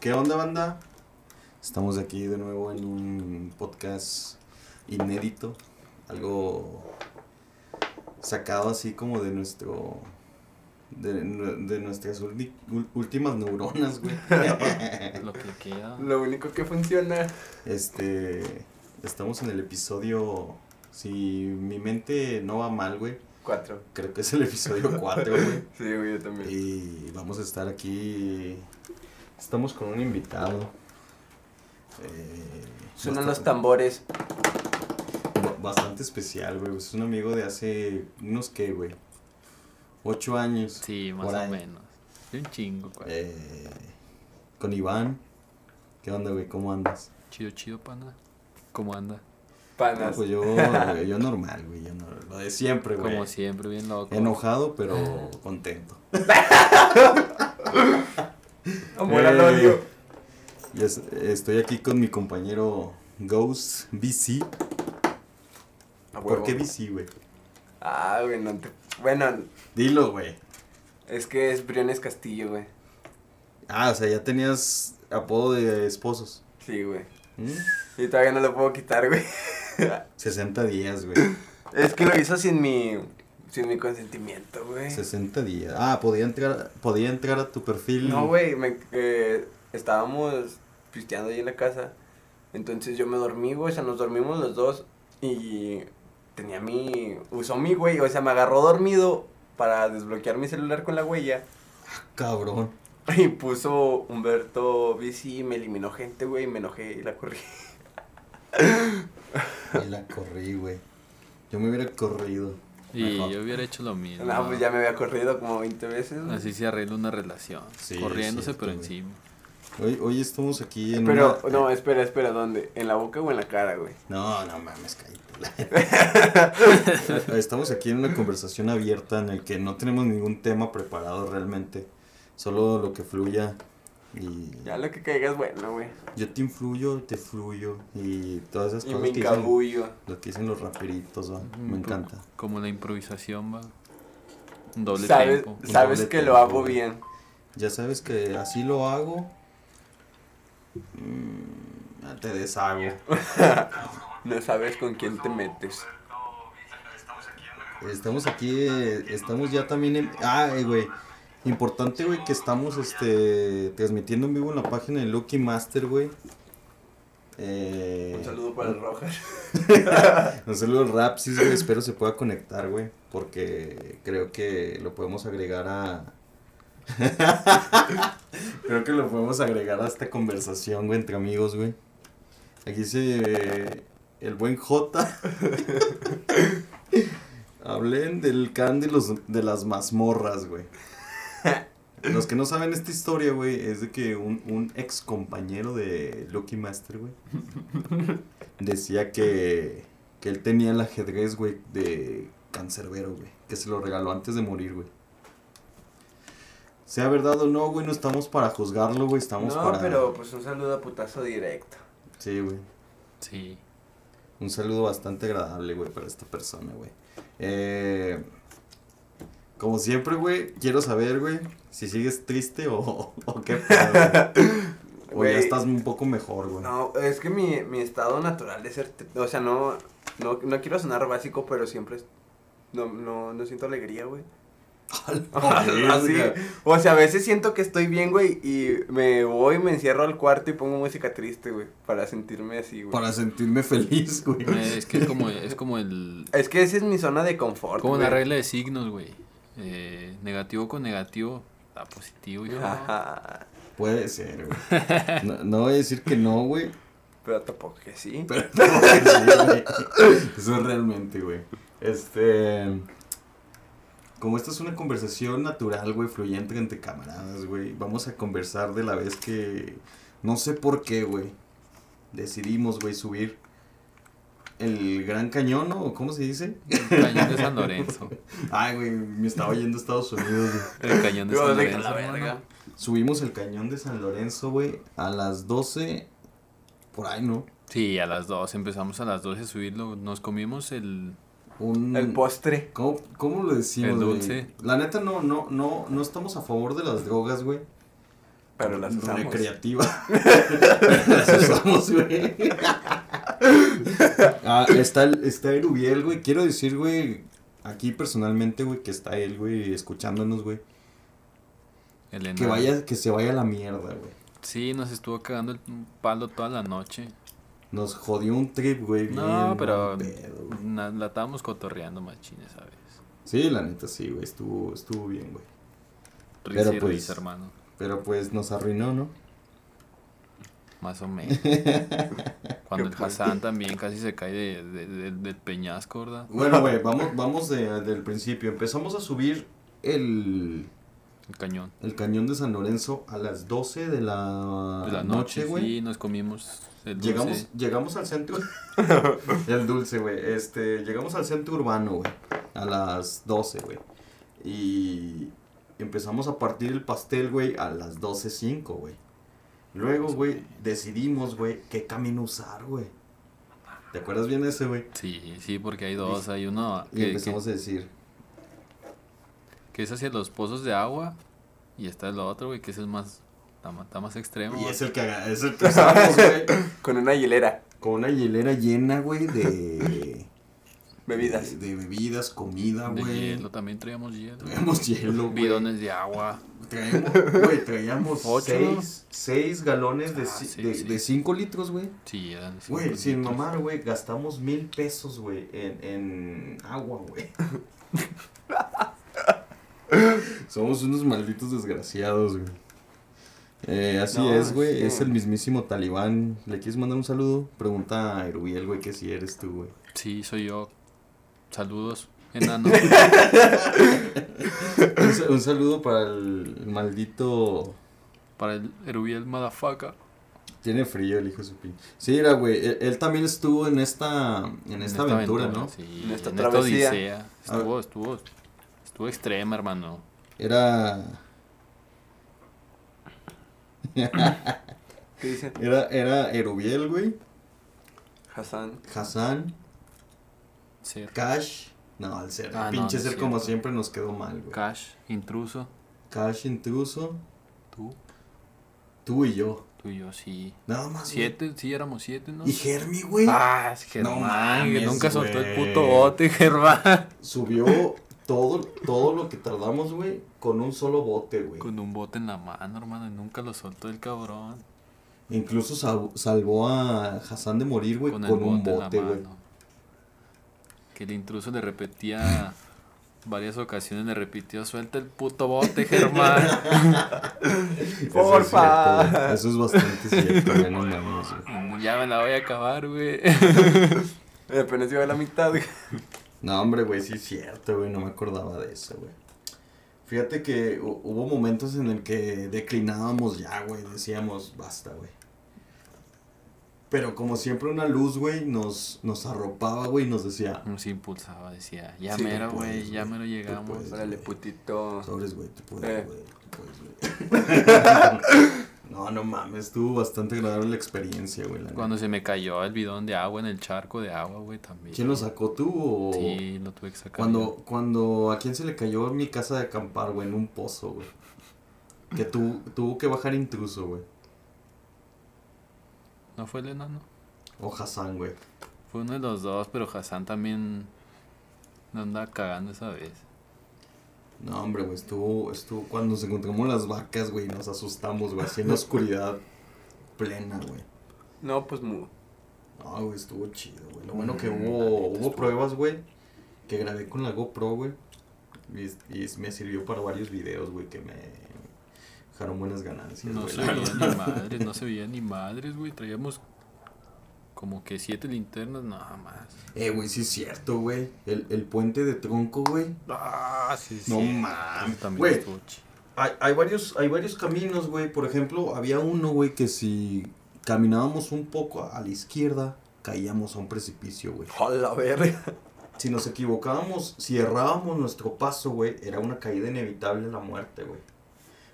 ¿Qué onda, banda? Estamos aquí de nuevo en un podcast inédito, algo sacado así como de nuestro de, de nuestras ulti- últimas neuronas, güey. Lo que queda. Lo único que funciona. Este, estamos en el episodio, si mi mente no va mal, güey, Cuatro. creo que es el episodio 4, güey. Sí, güey, yo también. Y vamos a estar aquí, estamos con un invitado. eh, Suenan los tambores. ba- Bastante especial, güey. Es un amigo de hace unos que, güey. Ocho años. Sí, más por o ahí. menos. Un chingo, güey. Eh, con Iván. ¿Qué onda, güey? ¿Cómo andas? Chido, chido, pana. ¿Cómo anda? No, Panas. pues yo, yo normal, güey. Yo no- lo de siempre, güey. Como siempre, bien loco. Enojado, pero contento. Amor al odio. estoy aquí con mi compañero Ghost BC. ¿Por qué BC, güey? Ah, güey, no te... Bueno, Dilo, güey. es que es Briones Castillo, güey. Ah, o sea, ya tenías apodo de esposos. Sí, güey. ¿Mm? Y todavía no lo puedo quitar, güey. 60 días, güey. Es que lo hizo sin mi... Sin mi consentimiento, güey. 60 días. Ah, podía entrar, podía entrar a tu perfil. No, güey, me, eh, estábamos pisteando ahí en la casa. Entonces yo me dormí, güey, o sea, nos dormimos los dos y tenía mi... Usó mi güey, o sea, me agarró dormido para desbloquear mi celular con la huella Cabrón. y puso Humberto Bici me eliminó gente, güey, y me enojé y la corrí. Y la corrí, güey. Yo me hubiera corrido. Y Mejor. yo hubiera hecho lo mismo. No, pues ya me había corrido como 20 veces. güey. Así se arregla una relación. Sí, Corriéndose, pero encima. Hoy, hoy estamos aquí en Pero, una- no, espera, espera, ¿dónde? ¿En la boca o en la cara, güey? No, no mames, cállate. Estamos aquí en una conversación abierta en el que no tenemos ningún tema preparado realmente. Solo lo que fluya. Y Ya lo que caiga es bueno, güey. yo te influyo, te fluyo. Y todas esas Y cosas me que dicen, lo que dicen los raperitos, ¿va? me encanta. Como la improvisación, va. Un doble Sabes, tempo. sabes doble que lo hago bien. Ya sabes que así lo hago. Mm, te deshago. No sabes con quién te metes. Estamos aquí, eh, estamos ya también en... Ah, eh, güey. Importante, güey, que estamos este, transmitiendo en vivo en la página de Lucky Master, güey. Eh, Un saludo para el Rojas. Un saludo al Rapsis, güey. Espero se pueda conectar, güey. Porque creo que lo podemos agregar a... creo que lo podemos agregar a esta conversación, güey, entre amigos, güey. Aquí dice el buen J. Hablen del can de, los, de las mazmorras, güey. Los que no saben esta historia, güey, es de que un, un ex compañero de Lucky Master, güey, decía que, que él tenía el ajedrez, güey, de cancerbero, güey, que se lo regaló antes de morir, güey. Sea verdad o no, güey, no estamos para juzgarlo, güey, estamos No, para... pero pues un saludo a putazo directo. Sí, güey. Sí. Un saludo bastante agradable, güey, para esta persona, güey. Eh, como siempre, güey, quiero saber, güey, si sigues triste o, o qué pedo, güey. O ya estás un poco mejor, güey. No, es que mi, mi estado natural de ser... O sea, no, no, no quiero sonar básico, pero siempre... es- No, no, no siento alegría, güey. Así. O sea, a veces siento que estoy bien, güey, y me voy, me encierro al cuarto y pongo música triste, güey, para sentirme así, güey. Para sentirme feliz, güey. Eh, Es que es como, es como el. Es que esa es mi zona de confort, Como güey. una regla de signos, güey. Eh, negativo con negativo, da positivo, hijo. Ajá. Puede ser, güey. No, no voy a decir que no, güey. Pero tampoco que sí. Pero no, sí, güey. Eso es realmente, güey. Este. Como esta es una conversación natural, güey, fluyente entre camaradas, güey. Vamos a conversar de la vez que. No sé por qué, güey. Decidimos, güey, subir el Gran Cañón, ¿no? ¿O ¿Cómo se dice? El cañón de San Lorenzo. Ay, güey, me estaba yendo a Estados Unidos, güey. El cañón de San Lorenzo. la verga. mano. Subimos el Cañón de San Lorenzo, güey, a las 12. Por ahí, ¿no? Sí, a las 2. Empezamos a las 12 a subirlo. Nos comimos el. Un... El postre. ¿Cómo, cómo lo decimos, El güey? dulce. La neta no, no, no, no estamos a favor de las drogas, güey. Pero las usamos. recreativa. las usamos, güey. ah, está, el- está Erubiel, güey. Quiero decir, güey, aquí personalmente, güey, que está él, güey, escuchándonos, güey. El Que vaya, que se vaya a la mierda, güey. Sí, nos estuvo cagando el palo toda la noche. Nos jodió un trip, güey. bien No, pero pedo, güey. na- la estábamos cotorreando machines, ¿sabes? Sí, la neta, sí, güey. Estuvo, estuvo bien, güey. Pero y pues- hermano. Pero pues nos arruinó, ¿no? Más o menos. Cuando el Hassan también casi se cae de, de- de- del peñasco, ¿verdad? Bueno, güey, vamos, vamos de, del principio. Empezamos a subir el, El cañón. el cañón de San Lorenzo a las 12 de la, De la noche, noche, güey. sí, nos comimos el dulce. Llegamos, llegamos al centro. el dulce, güey. Este, llegamos al centro urbano, güey. A las 12, güey. Y empezamos a partir el pastel, güey, a las 12.05, güey. Luego, güey, decidimos, güey, qué camino usar, güey. ¿Te acuerdas bien ese, güey? Sí, sí, porque hay dos. Hay uno Y que, empezamos que, a decir, que es hacia los pozos de agua. Y está el otro, güey, que es el más, está más, está más extremo. y es el que, es el que usamos, güey. Con una hielera. Con una hielera llena, güey, de... Bebidas. De, de bebidas, comida, De güey. hielo, también traíamos hielo. Traíamos hielo, güey. Bidones de agua. Traíamos, güey, traíamos Ocho. seis, seis galones de, Ah, ci- sí, de, sí. de cinco litros, güey. Sí, eran cinco Güey, sin litros. mamar, güey, gastamos mil pesos, güey, en, en agua, güey. Somos unos malditos desgraciados, güey. Eh, así No, es, güey, sí. es el mismísimo talibán. ¿Le quieres mandar un saludo? Pregunta a Erubiel, güey, que si eres tú, güey. Sí, soy yo. Saludos, enano. Un, sa- un saludo para el, maldito... Para el Erubiel Motherfucker. Tiene frío el hijo de su pin. Sí, era, güey, él, él también estuvo en esta, en esta, aventura, ¿no? Sí, En esta en travesía. esta. Estuvo, estuvo, estuvo extrema, hermano. Era... ¿Qué dice? Era, era Erubiel, güey. Hassan. Hassan, Cash. No, el ser. Ah, pinche no ser como siempre nos quedó mal, güey. Cash, intruso. Cash intruso, Tú, tú y yo. tú y yo, sí. Nada más. güey. Siete, sí, éramos siete, ¿no? Y Germi, güey. Ah, es Germán, No mames, nunca soltó el puto bote, Germán. Subió todo, todo lo que tardamos, güey, con un solo bote, güey. Con un bote en la mano, hermano, y nunca lo soltó el cabrón. Incluso sal- salvó a Hassan de morir, güey, Con con, un bote, güey. Que el intruso le repetía varias ocasiones, le repitió, suelta el puto bote, Germán. Eso es Porfa. Eso es bastante cierto, güey, no güey. ya me la voy a acabar, güey. Apenas iba a la mitad. güey. No, hombre, güey, sí es cierto, güey, no me acordaba de eso, güey. Fíjate que hu- hubo momentos en el que declinábamos ya, güey, decíamos, basta, güey. Pero como siempre una luz, güey, nos, nos arropaba, güey, y nos decía, Nos impulsaba, decía, ya Sí, mero, güey, ya mero llegamos. puedes. Órale, putito. sobres, güey, tú puedes, Eh. puedes, güey. no, no mames, estuvo bastante agradable la experiencia, güey. Cuando neta. se me cayó el bidón de agua en el charco de agua, güey, también. ¿Quién lo sacó tú o...? Sí, lo tuve que sacar. Cuando, cuando, ¿a quién se le cayó en mi casa de acampar, güey? En un pozo, güey. Que tu, tuvo que bajar intruso, güey. ¿No fue el enano? O Hassan, güey. Fue uno de los dos, pero Hassan también no andaba cagando esa vez. No, hombre, güey, estuvo, estuvo, cuando nos encontramos las vacas, güey, nos asustamos, güey, así en la oscuridad plena, güey. No, pues mu. No, güey, estuvo chido, güey. Lo bueno que hubo, hubo pruebas, güey, que grabé con la GoPro, güey. Y, y me sirvió para varios videos, güey, que me buenas ganancias, No güey, se veía ni madres, no se veía ni madres, güey. Traíamos como que siete linternas, nada más. Eh, güey, sí es cierto, güey. El, el puente de tronco, güey. Ah, sí, No sí. mames, También güey. Hay, hay varios, hay varios caminos, güey. Por ejemplo, había uno, güey, que si caminábamos un poco a la izquierda, caíamos a un precipicio, güey. Hola, verga. Si nos equivocábamos, si errábamos nuestro paso, güey, era una caída inevitable a la muerte, güey.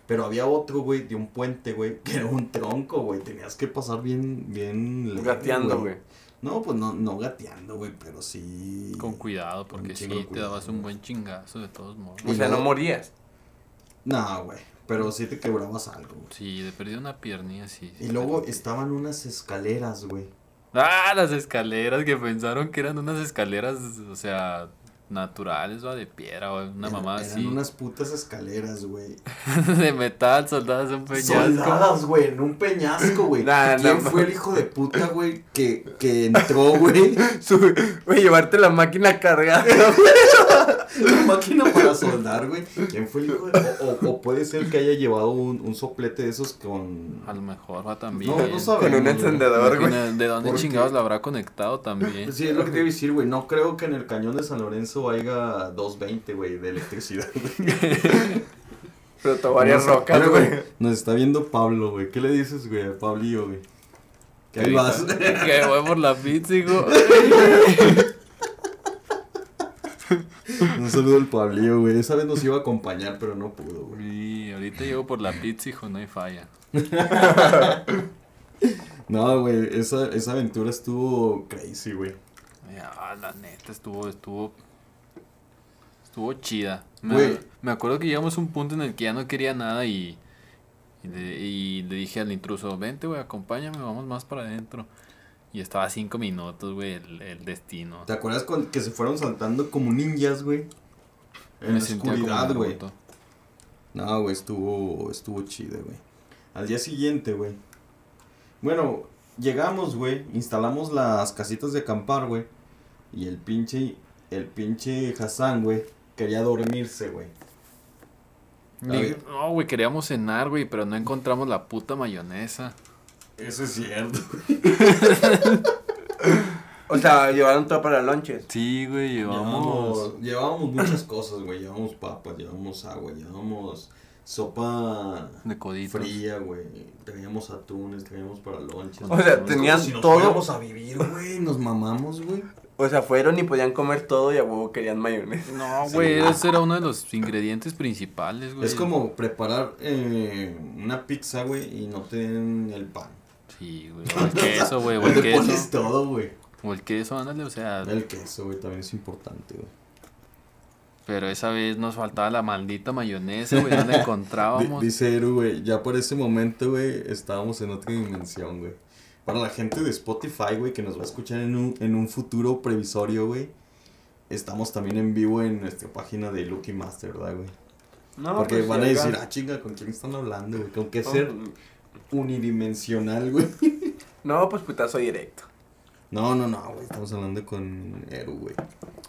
Pero había otro, güey, de un puente, güey, que era un tronco, güey. Tenías que pasar bien, bien... Gateando, güey. No, pues no, no gateando, güey, pero sí... Con cuidado, porque sí, de te dabas cuidado, un buen chingazo de todos modos. O sea, no morías. No, güey. Pero sí te quebrabas algo, güey. Sí, de perdido una piernilla, sí. Y luego estaban unas escaleras, güey. Ah, las escaleras que pensaron que eran unas escaleras, o sea, naturales, o de piedra, o una mamá eran así. unas putas escaleras, güey. de metal, soldadas en un peñasco. Soldadas, güey, en un peñasco, güey. Nah, ¿Quién fue el hijo de puta, güey, que, que entró, güey? Güey, llevarte la máquina cargada. Una máquina soldar, güey. ¿Quién fue el hijo de o, o, o puede ser que haya llevado un, un soplete de esos con... A lo mejor va también. No, no sabemos. Con un güey. encendedor, güey. ¿De dónde chingados la habrá conectado también? Sí, es lo que te iba a decir, güey. No creo que en el cañón de San Lorenzo haya 220, güey, de electricidad, güey. Pero varias No rocas, güey. Nos está viendo Pablo, güey. ¿Qué le dices, güey, a Pablillo, güey? Que ahí vas. Que voy por la pizza, hijo. Un saludo al Pablillo, güey. Esa vez nos iba a acompañar, pero no pudo, güey. Y ahorita llego por la pizza, hijo, no hay falla. No, güey, esa, esa aventura estuvo crazy, güey. Ah, la neta, estuvo, estuvo. Estuvo chida. Me, me acuerdo que llegamos a un punto en el que ya no quería nada y. Y le, y le dije al intruso, vente, güey, acompáñame, vamos más para adentro. Y estaba a cinco minutos, güey, el, el destino. ¿Te acuerdas con que se fueron saltando como ninjas, güey? En Me la oscuridad, güey. No, güey, estuvo, estuvo chido, güey. Al día siguiente, güey. Bueno, llegamos, güey, instalamos las casitas de acampar, güey. Y el pinche, el pinche Hassan, güey, quería dormirse, güey. No, güey, queríamos cenar, güey, pero no encontramos la puta mayonesa. Eso es cierto. O sea, llevaron todo para lonches. Sí, güey, llevamos. Llevábamos, llevábamos muchas cosas, güey. Llevábamos papas, llevábamos agua, llevábamos sopa De coditos. fría, güey. Traíamos atunes, traíamos para lonches. O sea, tenían si nos todo. fuéramos a vivir, güey. Nos mamamos, güey. O sea, fueron y podían comer todo y a huevo querían mayonesa. No, Sí. güey, ese era uno de los ingredientes principales, güey. Es como preparar eh, una pizza, güey, y no te den el pan. Sí, güey. O el queso, güey. O el pones queso. todo, güey. O el queso, ándale, o sea. El queso, güey, también es importante, güey. Pero esa vez nos faltaba la maldita mayonesa, güey. ¿Dónde Di- encontrábamos? Dice Eru, güey, ya por ese momento, güey, estábamos en otra dimensión, güey. Para la gente de Spotify, güey, que nos va a escuchar en un, en un futuro previsorio, güey, estamos también en vivo en nuestra página de Lucky Master, ¿verdad, güey? No, Porque pues, van a decir, ah, chinga, ¿con quién están hablando, güey? Con qué No, ser unidimensional, güey. No, pues putazo directo. No, no, no, güey, estamos hablando con Eru, güey.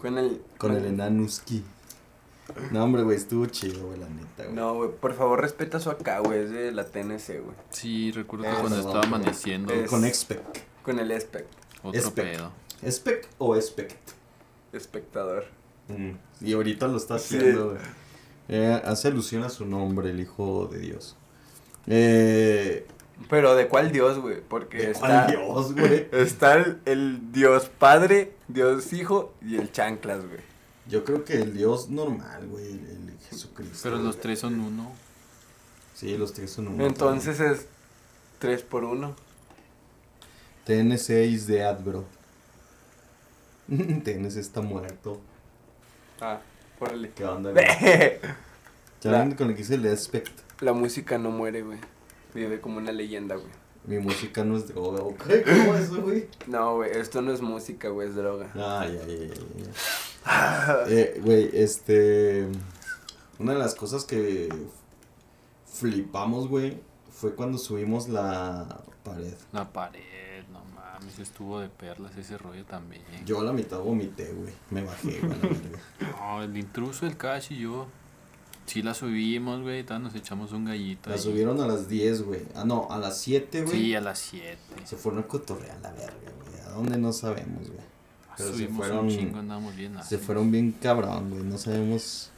Con el. Con el Enanuski. No, hombre, güey, estuvo chido, güey, la neta, güey. No, güey, por favor respeta su acá, güey, es de la TNC, güey. Sí, recuerdo que cuando no, estaba amaneciendo. es- Con Expec. Con el Spec, Otro Spec. pedo. ¿Spec o Expect? espectador. Mm, Y ahorita lo está Sí. haciendo, güey. Eh, hace alusión a su nombre, el Hijo de Dios. Eh, Pero ¿de cuál Dios, güey? Porque ¿de está. cuál Dios, güey? Está el, el Dios Padre, Dios Hijo y el Chanclas, güey. Yo creo que el Dios normal, güey, el, el Jesucristo. Pero los güey. tres son uno. Sí, los tres son uno. Entonces es 3 por 1 TN6 de Adbro. TN6 está muerto. Ah, órale. ¿Qué onda, güey? Ya La- ven con lo que dice el Expect. La música no muere, güey. Vive como una leyenda, güey. Mi música no es droga, ¿ok? ¿Cómo es eso, güey? No, güey, esto no es música, güey, es droga. Ay, ay, ay, ay, ay. Eh, güey, este. Una de las cosas que flipamos, güey, fue cuando subimos la pared. La pared, no mames, estuvo de perlas ese rollo también. Yo a la mitad vomité, güey. Me bajé, güey. No, el intruso, el Cash y yo. Sí la subimos, güey, nos echamos un gallito. La ahí. subieron a las 10, güey. Ah, no, a las 7, güey. Sí, a las 7. Se fueron a cotorrear la verga, güey. ¿A dónde no sabemos, güey? Pero se Subimos fueron- un chingo, andamos bien. Se fueron bien cabrón, güey. No sabemos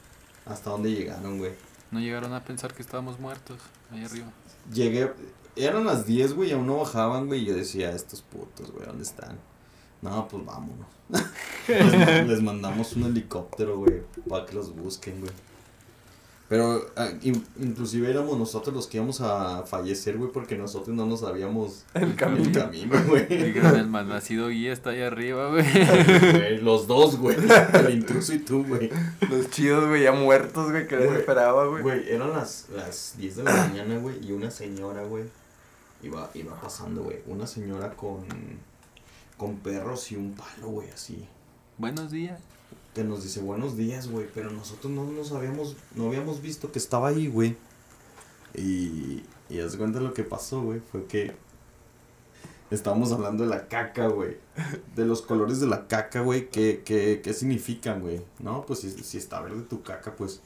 hasta dónde llegaron, güey. No llegaron a pensar que estábamos muertos ahí arriba. Llegué, eran las 10, güey, aún no bajaban, güey, y yo decía, estos putos, güey, ¿dónde están? No, pues vámonos. les, les mandamos un helicóptero, güey, para que los busquen, güey. Pero ah, in- inclusive éramos nosotros los que íbamos a fallecer, güey, porque nosotros no nos sabíamos El camino. el camino, güey. Dijeron, el malnacido guía está ahí arriba, güey. Los dos, güey. El intruso y tú, güey. Los chidos, güey, ya muertos, güey, que les esperaba, güey. Güey, eran las, las 10 de la mañana, güey, y una señora, güey, iba, iba pasando, güey. Una señora con, con perros y un palo, güey, así. Buenos días. Que nos dice buenos días, güey, pero nosotros no nos habíamos, no habíamos visto que estaba ahí, güey. Y, y haz de cuenta lo que pasó, güey, fue que estábamos hablando de la caca, güey. De los colores de la caca, güey, ¿qué, qué, qué significan, güey? No, pues si, si está verde tu caca, pues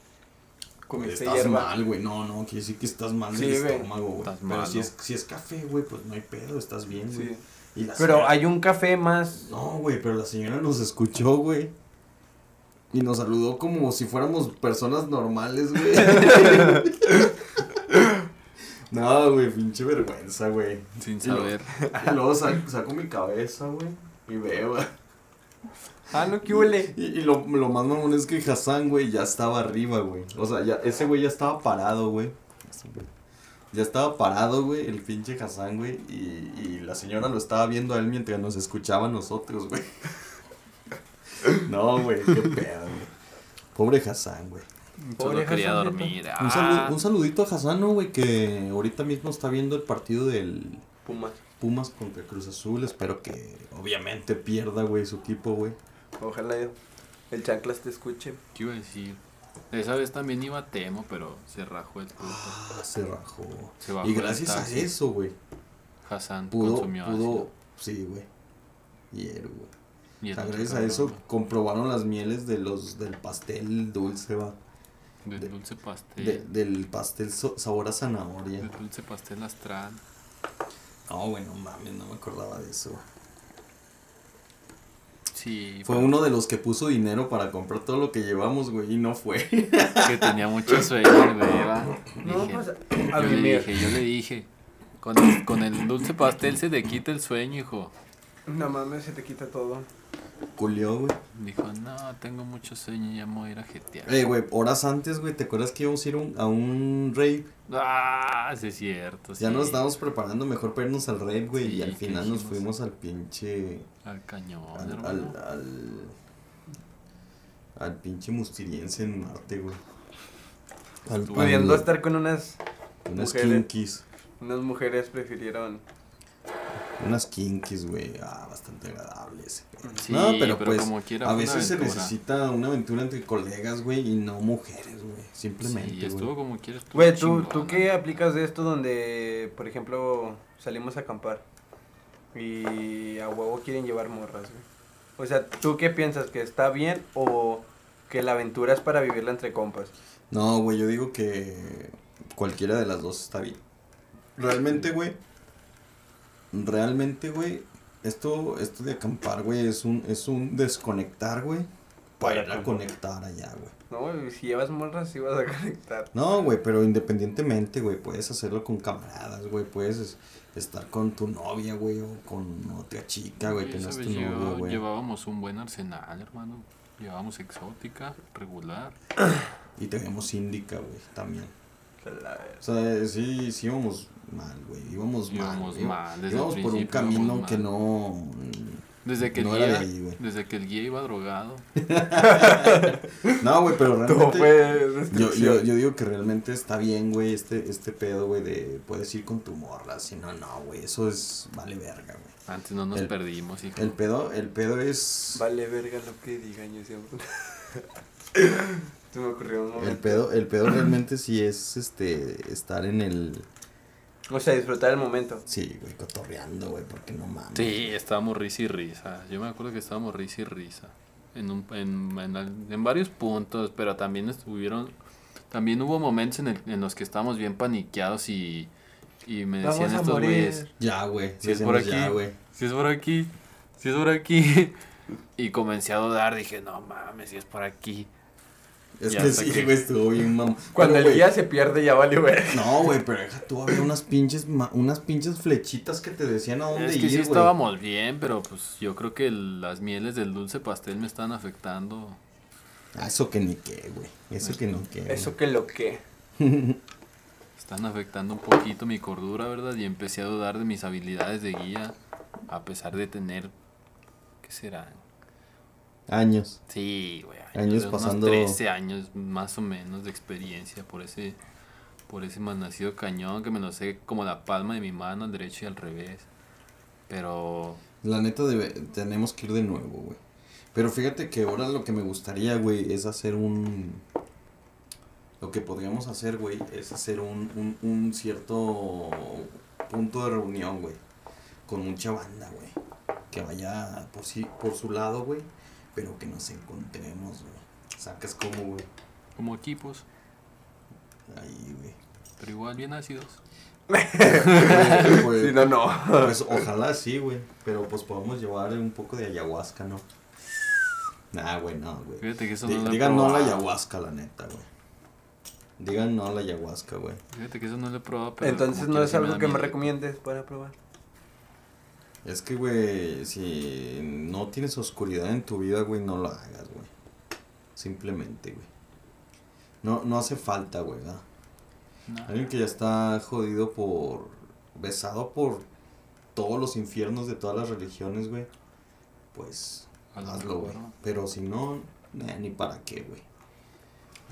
Comiste estás hierba. mal, güey. No, no, quiere decir que estás mal Sí, del güey. estómago, güey. Estás Pero si es, si es café, güey, pues no hay pedo, estás bien, güey. Sí. Y la Pero señora- hay un café más. No, güey, pero la señora nos escuchó, güey. Y nos saludó como si fuéramos personas normales, güey. no, güey, pinche vergüenza, güey. Sin saber. Y luego sa- saco mi cabeza, güey. Y veo. Ah, no, ¿qué huele? Y, y lo, lo más mamón es que Hassan, güey, ya estaba arriba, güey. O sea, ya, ese güey ya estaba parado, güey. Ya estaba parado, güey, el pinche Hassan, güey. Y, y la señora lo estaba viendo a él mientras nos escuchaba a nosotros, güey. No, güey, qué pedo, güey. Pobre Hassan, güey. Solo Pobre quería Hassan, dormir. Un, Ah, salu- un saludito a Hassan, ¿no, güey? Que ahorita mismo está viendo el partido del Pumas. Pumas contra Cruz Azul. Espero que, obviamente, pierda, güey, su equipo, güey. Ojalá el chanclas te escuche. ¿Qué iba a decir? Esa vez también iba a Temo, pero se rajó el puto. Ah, se rajó. Se Y gracias a eso, güey. Hassan pudo, consumió pudo, ácido. sí, güey. Hierro, güey. Y O sea, gracias a eso comprobaron las mieles de los del pastel dulce, va. Del de- dulce pastel. De- del pastel so- sabor a zanahoria. Del dulce pastel astral. No, güey, no mames, no me acordaba de eso. Sí, Fue pero uno de los que puso dinero para comprar todo lo que llevamos, güey, y no fue. que tenía mucho sueño, güey. va. No, Dije, pues, yo a le dije, yo le dije. Con el, con el dulce pastel se te quita el sueño, hijo. No mames, se te quita todo. Culió, güey. Dijo, no, tengo mucho sueño, ya me voy a ir a jetear. Eh, güey, horas antes, güey, ¿te acuerdas que íbamos a ir un- a un rave? Ah, sí es cierto. Ya sí. nos estábamos preparando mejor para irnos al rave, güey, Sí, y al ¿qué final nos fuimos al pinche... Al cañón, al, hermano. al, al, al pinche mustiriense en Marte, güey. Al, Pudiendo estar con unas, unas mujeres. kinkies. unas mujeres prefirieron. Unas kinkies, güey. Ah, bastante agradable ese pedo. Sí, no, pero, pero pues, como quiera a veces se necesita una aventura entre colegas, güey, y no mujeres, güey. Simplemente, Sí, güey. estuvo como quieras. Güey, ¿tú. ¿tú qué aplicas de esto donde, por ejemplo, salimos a acampar y a huevo quieren llevar morras, güey? O sea, ¿tú qué piensas? ¿Que está bien o que la aventura es para vivirla entre compas? No, güey, yo digo que cualquiera de las dos está bien. Realmente, güey. Realmente, güey. Esto, esto de acampar, güey, es un, es un desconectar, güey. Para ir a conectar allá, güey. No, güey, si llevas morras, sí vas a conectar. No, güey, pero independientemente, güey, puedes hacerlo con camaradas, güey. Puedes es- estar con tu novia, güey, o con otra chica, güey, que no es Esa tu novia, güey. Llevábamos un buen arsenal, hermano. Llevábamos exótica, regular. Y tenemos síndica, güey, también. O sea, sí, sí íbamos mal, güey. Íbamos, Íbamos mal. güey. mal, desde el íbamos por un camino que mal. no. Desde que, No el era guía, de ahí, güey. desde que el guía iba drogado. No, güey, pero realmente. fue Yo, yo, yo digo que realmente está bien, güey, este, este pedo, güey, de puedes ir con tu morra. Si no, no, güey, eso es. Vale verga, güey. Antes no nos El- perdimos, hijo. El pedo, el pedo es. Vale verga lo que digan, yo siempre. Se me ocurrió un El pedo, el pedo realmente sí es este estar en el. O sea, disfrutar el momento. Sí, güey, cotorreando, güey, porque no mames. Sí, estábamos risa y risa. Yo me acuerdo que estábamos risa y risa. En, un, en, en, en varios puntos, pero también estuvieron... También hubo momentos en, el- en los que estábamos bien paniqueados y, y me decían estos güeyes, Ya, güey. Si es por ya, aquí. si es por aquí, si es por aquí. Y comencé a dudar, dije, no mames, si es por aquí. Es Ya que sí, que- güey, estuvo bien mamón. Cuando Pero, el güey, guía se pierde, ya valió verga. No, güey, pero deja tú, había unas pinches, ma- unas pinches flechitas que te decían a dónde Es ir, que sí güey. estábamos bien, pero pues yo creo que el- las mieles del dulce pastel me están afectando. Ah, eso que ni qué, güey. Eso que ni qué. Eso que lo que. Están afectando un poquito mi cordura, ¿verdad? Y empecé a dudar de mis habilidades de guía, a pesar de tener, ¿qué será? Años. Sí, güey. Años unos pasando- 13 años más o menos de experiencia por ese, por ese cañón que me lo sé como la palma de mi mano, al derecho y al revés. Pero La neta debe- tenemos que ir de nuevo, güey. Pero fíjate que ahora lo que me gustaría, güey, es hacer un... Lo que podríamos hacer, güey, es hacer un, un, un cierto punto de reunión, güey. Con mucha banda, güey. Que vaya por, sí, por su lado, güey. Pero que nos encontremos, güey. Sacas como, güey. como equipos, Ahí, güey. pero igual bien ácidos. Pues, Si no, no. Pues ojalá sí, güey. Pero pues podemos llevar un poco de ayahuasca, ¿no? Nah, güey, no, güey. Fíjate que eso Di- no Digan no a la ayahuasca, la neta, güey. Digan no a la ayahuasca, güey. Fíjate que eso no lo he probado, pero Entonces no es algo que me recomiendes para probar. Es que, güey, si no tienes oscuridad en tu vida, güey, no lo hagas, güey. Simplemente, güey. No, no hace falta, güey, ¿verdad? No. Alguien que ya está jodido por... Besado por todos los infiernos de todas las religiones, güey. Pues hazlo, güey. Pero si no, ni para qué, güey.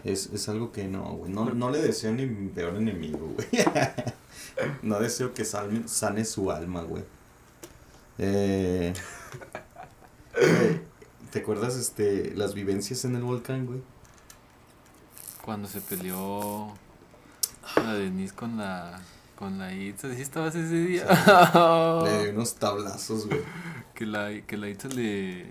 Es, es algo que no, güey. No, no le deseo ni mi peor enemigo, güey. no deseo que salme- sane su alma, güey. Eh, ¿Te acuerdas este las vivencias en el volcán, güey? Cuando se peleó la Denise con la con la Itza, ¿sí estabas ese día? Le di unos tablazos, güey. que la que la Itza le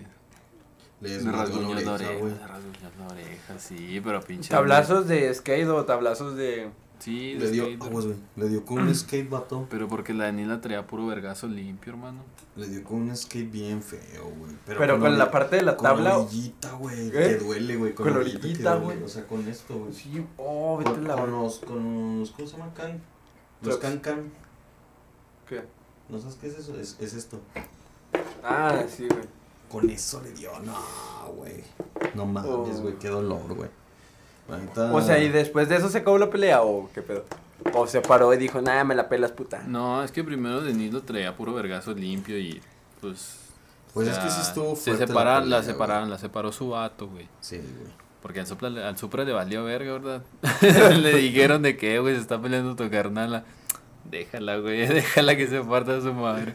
Le le rasguñó la oreja, oreja, güey. le rasguñó la oreja, sí, pero pinche ¿Tablazos de skate o tablazos de.? Sí, Le dio, aguas, güey. Le dio con un skate, vato. pero porque la Denise la traía puro vergazo limpio, hermano. Le dio con un skate bien feo, güey. Pero, con la parte de la con tabla. orillita, güey. ¿Eh? Que duele, güey. Con, Con orillita, güey. O sea, con esto, güey. Sí, oh, vete Con, la. con los, con los, ¿cómo se llaman? Can. Los can can. ¿Qué? ¿No sabes qué es eso? Es, es esto. Ah, sí, güey. Con eso le dio, no, güey. No mames, Oh. güey, qué dolor, güey. O sea, y después de eso se acabó la pelea o qué pedo. O se paró y dijo, nada, me la pelas, puta. No, es que primero Denise lo traía puro vergazo limpio y pues Pues o es que sí estuvo se fuerte la separaron, la, separaron, la separó su vato, güey. Sí, güey. Porque al Supra, le- al Supra le valió verga, ¿verdad? le dijeron de que, güey, se está peleando tu carnala. Déjala, güey, déjala que se parta su madre.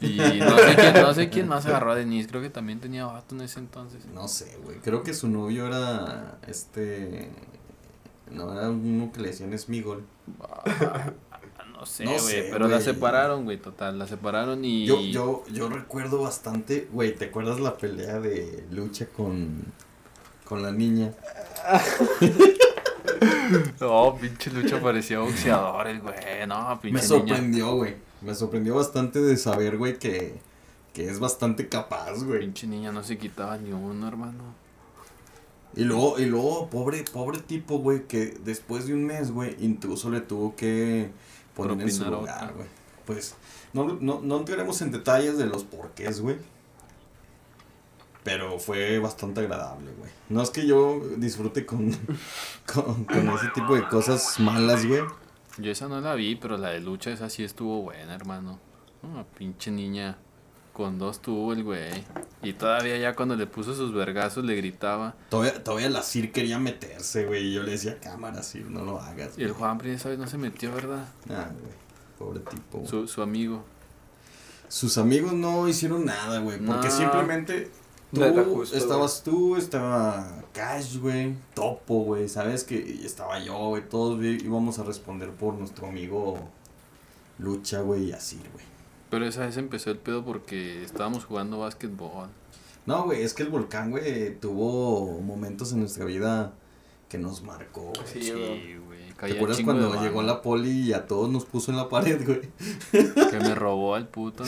Y no sé quién, no sé quién más agarró a Denise, creo que también tenía vato en ese entonces. No sé, güey. Creo que su novio era este. No, era uno que le decían Smigol. Ah, No sé, güey, pero la separaron, güey, total, la separaron y... Yo, yo, yo recuerdo bastante, güey, ¿te acuerdas la pelea de lucha con, con la niña? No, pinche lucha parecía boxeador, el güey, no, pinche Me sorprendió, güey. Me sorprendió bastante de saber, güey, que, que es bastante capaz, güey. Pinche niña no se quitaba ni uno, hermano. Y luego, y luego, pobre, pobre tipo, güey, que después de un mes, güey, incluso le tuvo que poner en su Propinar lugar, güey. Pues, no, no, no entraremos en detalles de los porqués, güey. Pero fue bastante agradable, güey. No es que yo disfrute con, con, con ese tipo de cosas malas, güey. Yo esa no la vi, pero la de lucha esa sí estuvo buena, hermano. Una pinche niña con dos tuvo el güey. Y todavía ya cuando le puso sus vergazos le gritaba. Todavía, todavía la CIR quería meterse, güey. Y yo le decía, cámara, CIR, no lo hagas. Y el güey". Juan esa vez no se metió, ¿verdad? Ah, güey. Pobre tipo. güey. Su, su amigo. Sus amigos no hicieron nada, güey. Porque No. simplemente tú, No era justo, estabas tú, estaba Cash, güey. Topo, güey. Sabes que estaba yo, güey. Todos güey, íbamos a responder por nuestro amigo Lucha, güey, y así, güey. Pero esa vez empezó el pedo porque estábamos jugando básquetbol. No, güey, es que el volcán, güey, tuvo momentos en nuestra vida que nos marcó, güey. Sí, Sí, güey. ¿Te acuerdas cuando llegó la poli y a todos nos puso en la pared, güey? Que me robó al puto.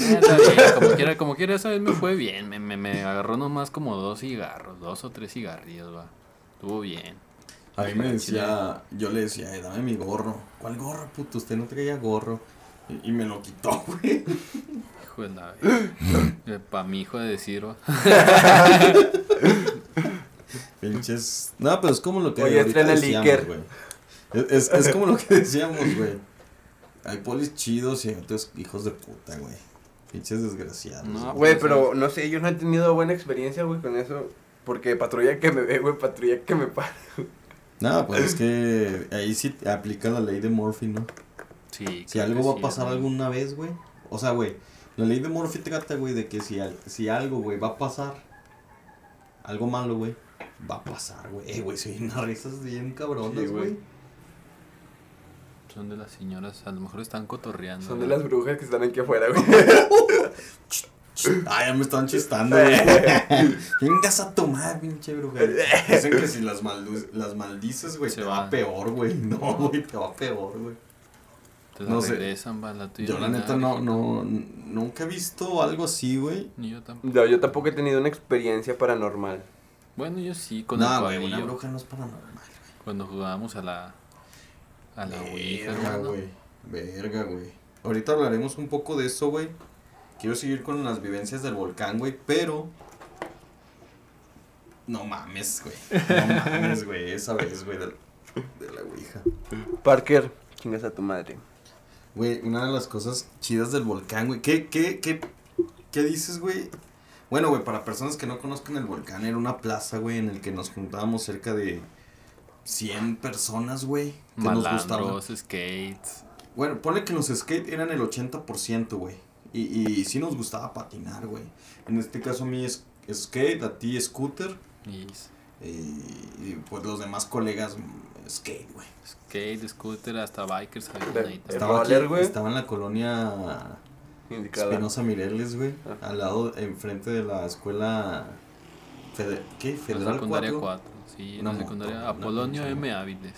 Como quiera, como quiera, esa vez me fue bien. Me, me, me agarró nomás como dos cigarros, dos o tres cigarrillos, va. Estuvo bien. A mí me decía, yo le decía, "Eh, dame mi gorro. ¿Cuál gorro, puto? Usted no traía gorro. Y, y me lo quitó, güey. Hijo de la Pa' mi hijo de decir, va. Pinches. No, pero es como lo que Oye, ahorita estrena el decíamos, Iker. güey. Es, es, como lo que decíamos, güey. Hay polis chidos y hay otros hijos de puta, güey. Pinches desgraciados. No, Güey, pero no sé, yo no he tenido buena experiencia, güey, con eso. Porque patrulla que me ve, güey, patrulla que me para. No, pues es que ahí sí aplica la ley de Murphy, ¿no? Sí, Si algo va a pasar ¿no? alguna vez, güey. O sea, güey, la ley de Murphy trata, güey, de que si, al- si algo, güey, va a pasar, algo malo, güey, va a pasar, güey. Eh, güey, soy unas risas bien cabronas, güey. Son de las señoras, a lo mejor están cotorreando. Son de las brujas que están aquí afuera, güey. Ah, ya me están chistando, güey. Vengas a tomar, pinche bruja. Dicen que si las, maldu- las maldices, güey, Se te va va. peor, güey. No, güey, te va peor, güey. Te no sé. regresan, va, la tuya. Yo, la neta, no, no, nunca he visto algo así, güey. Ni yo tampoco. No, yo tampoco he tenido una experiencia paranormal. Bueno, yo sí, con No, el güey, una bruja no es paranormal. Cuando jugábamos a la. A la Ouija, güey. Verga, güey. Ahorita hablaremos un poco de eso, güey. Quiero seguir con las vivencias del volcán, güey, pero. No mames, güey. No mames, güey. Esa vez, güey, de, de la Ouija. Parker, chingas a tu madre. Güey, una de las cosas chidas del volcán, güey. ¿Qué, qué, qué, qué dices, güey? Bueno, güey, para personas que no conozcan el volcán, era una plaza, güey, en el que nos juntábamos cerca de 100 personas, güey. Que nos. Malandros, skates. Bueno, ponle que los skate eran el 80%, güey. Y, y sí nos gustaba patinar, güey. En este caso a mí es skate, a ti scooter. Y Y, y, pues los demás colegas mm, skate, güey. skate, scooter, hasta bikers. De-. Estaba, aquí- roller, güey. estaba en la colonia Indicada. Espinosa Mireles, güey. Ah. Al lado, enfrente de la escuela... Fede- ¿Qué? Federal secundaria 4. 4. Sí, Una la secundaria. Apolonio M. Áviles.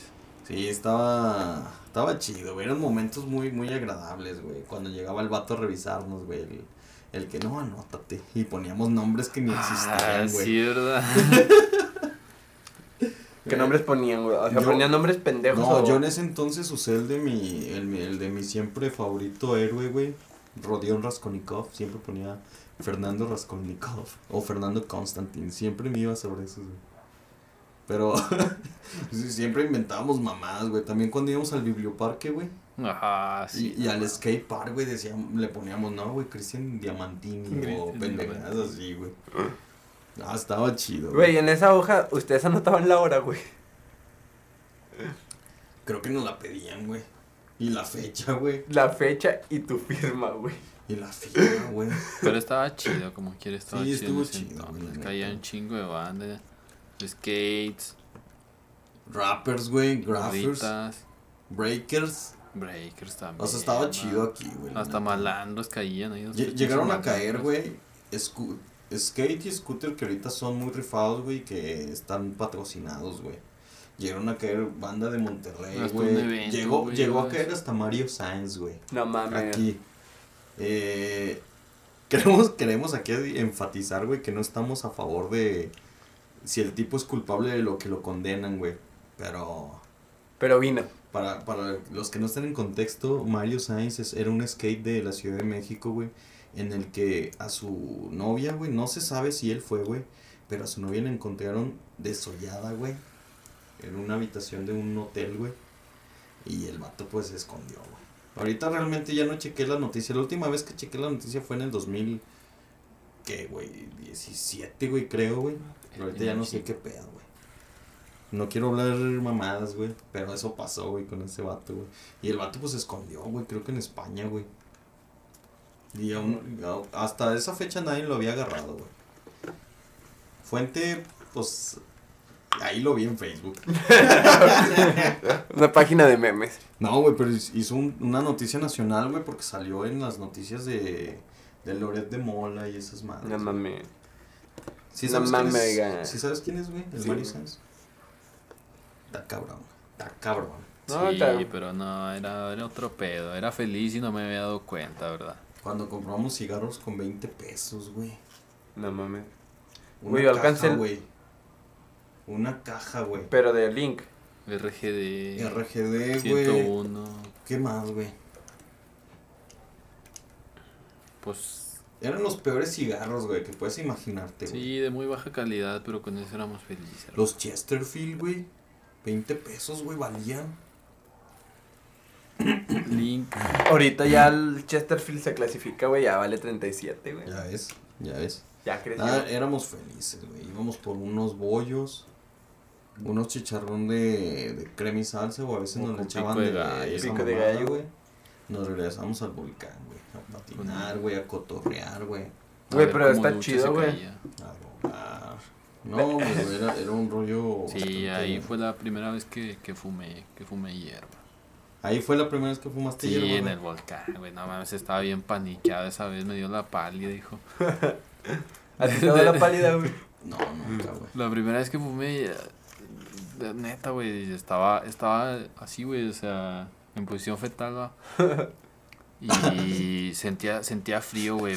Sí, estaba, estaba chido, güey. Eran momentos muy, muy agradables, güey. Cuando llegaba el vato a revisarnos, güey. El, el que no, anótate. Y poníamos nombres que ni Ah, existían, güey. sí, ¿verdad? ¿Qué nombres ponían, güey? O sea, Yo- ponían nombres pendejos. No, o- yo en ese entonces usé el de mi, el, mi- el de mi siempre favorito héroe, güey. Rodion Raskolnikov. Siempre ponía Fernando Raskolnikov. O Fernando Constantin. Siempre me iba sobre eso, güey. Pero sí, siempre inventábamos mamadas, güey. También cuando íbamos al biblioparque, güey. Ajá, sí. Y, y al skate park, güey, decíamos, le poníamos, no, güey, Cristian Diamantini o pendejadas así, güey. Ah, estaba chido, Güey, en esa hoja, ustedes anotaban la hora, güey. Creo que nos la pedían, güey. Y la fecha, güey. La fecha y tu firma, güey. Y la firma, güey. Pero estaba chido, como quiera, estaba Sí, chido. estuvo en ese chido, Caía un chingo de banda. Skates, Rappers, güey, graffers, breakers. breakers también. O sea, estaba man. chido aquí, güey. Hasta malandros caían ahí. los Lle- pinches Llegaron a caer, güey. Skate y scooter que ahorita son muy rifados, güey, que están patrocinados, güey. Llegaron a caer banda de Monterrey, güey. Llegó, güey, llegó a caer hasta Mario Sainz, güey. No mames. Aquí. Eh, queremos, queremos aquí enfatizar, güey, que no estamos a favor de si el tipo es culpable de lo que lo condenan, güey. Pero Pero vino. para, para los que no están en contexto, Mario Sainz es- era un skate de la Ciudad de México, güey, en el que a su novia, güey, no se sabe si él fue, güey, pero a su novia la encontraron desollada, güey, en una habitación de un hotel, güey, y el vato pues se escondió, güey. Ahorita realmente ya no chequé la noticia, la última vez que chequé la noticia fue en el 2000, ¿qué, güey? 17, güey, creo, güey. Pero ahorita ya no sé qué pedo, güey. No quiero hablar mamadas, güey. Pero eso pasó, güey, con ese vato, güey. Y el vato, pues, se escondió, güey. Creo que en España, güey. Y aún- hasta esa fecha nadie lo había agarrado, güey. Fuente, pues... Ahí lo vi en Facebook. Una página de memes. No, güey, pero hizo un- una noticia nacional, güey, porque salió en las noticias de... De Loret de Mola y esas madres. No mames. ¿Sí No sabes, quién mames. ¿Sí sabes quién es, güey? El Sí, Mario güey. Sanz. Está cabrón. Está cabrón. No, sí, pero no, era, era otro pedo. Era feliz y no me había dado cuenta, ¿verdad? Cuando compramos cigarros con 20 pesos, güey. No mames. Una Güey, yo caja, alcancé el- güey. Una caja, güey. Pero de Link. RGD. RGD, güey. 101. ¿Qué más, güey? Pues Eran los peores cigarros, güey, que puedes imaginarte, güey. Sí, de muy baja calidad, pero con eso éramos felices. Los Chesterfield, güey. 20 pesos, güey, valían. Link. Ahorita ya el Chesterfield se clasifica, güey, ya vale 37, güey. Ya ves, ya ves. Ya creció. Ah, éramos felices, güey. Íbamos por unos bollos, unos chicharrón de, de crema y salsa, o a veces O nos le echaban pico de gallo. Pico de gallo. güey. Nos regresamos al volcán, güey. A patinar, güey, a cotorrear, güey. Güey, pero está chido, güey. A volar. No, güey, era, era un rollo. Sí, bastante- ahí fue la primera vez que, que fumé, que fumé hierba. Ahí fue la primera vez que fumaste Sí, hierba, en güey? el volcán, güey, no mames, estaba bien paniqueado esa vez, me dio la pálida, dijo. ¿A ti te da la pálida, güey? No, nunca, güey. La primera vez que fumé, eh, neta, güey, estaba, estaba así, güey, o sea, en posición fetal, va. Y sentía, sentía frío, güey.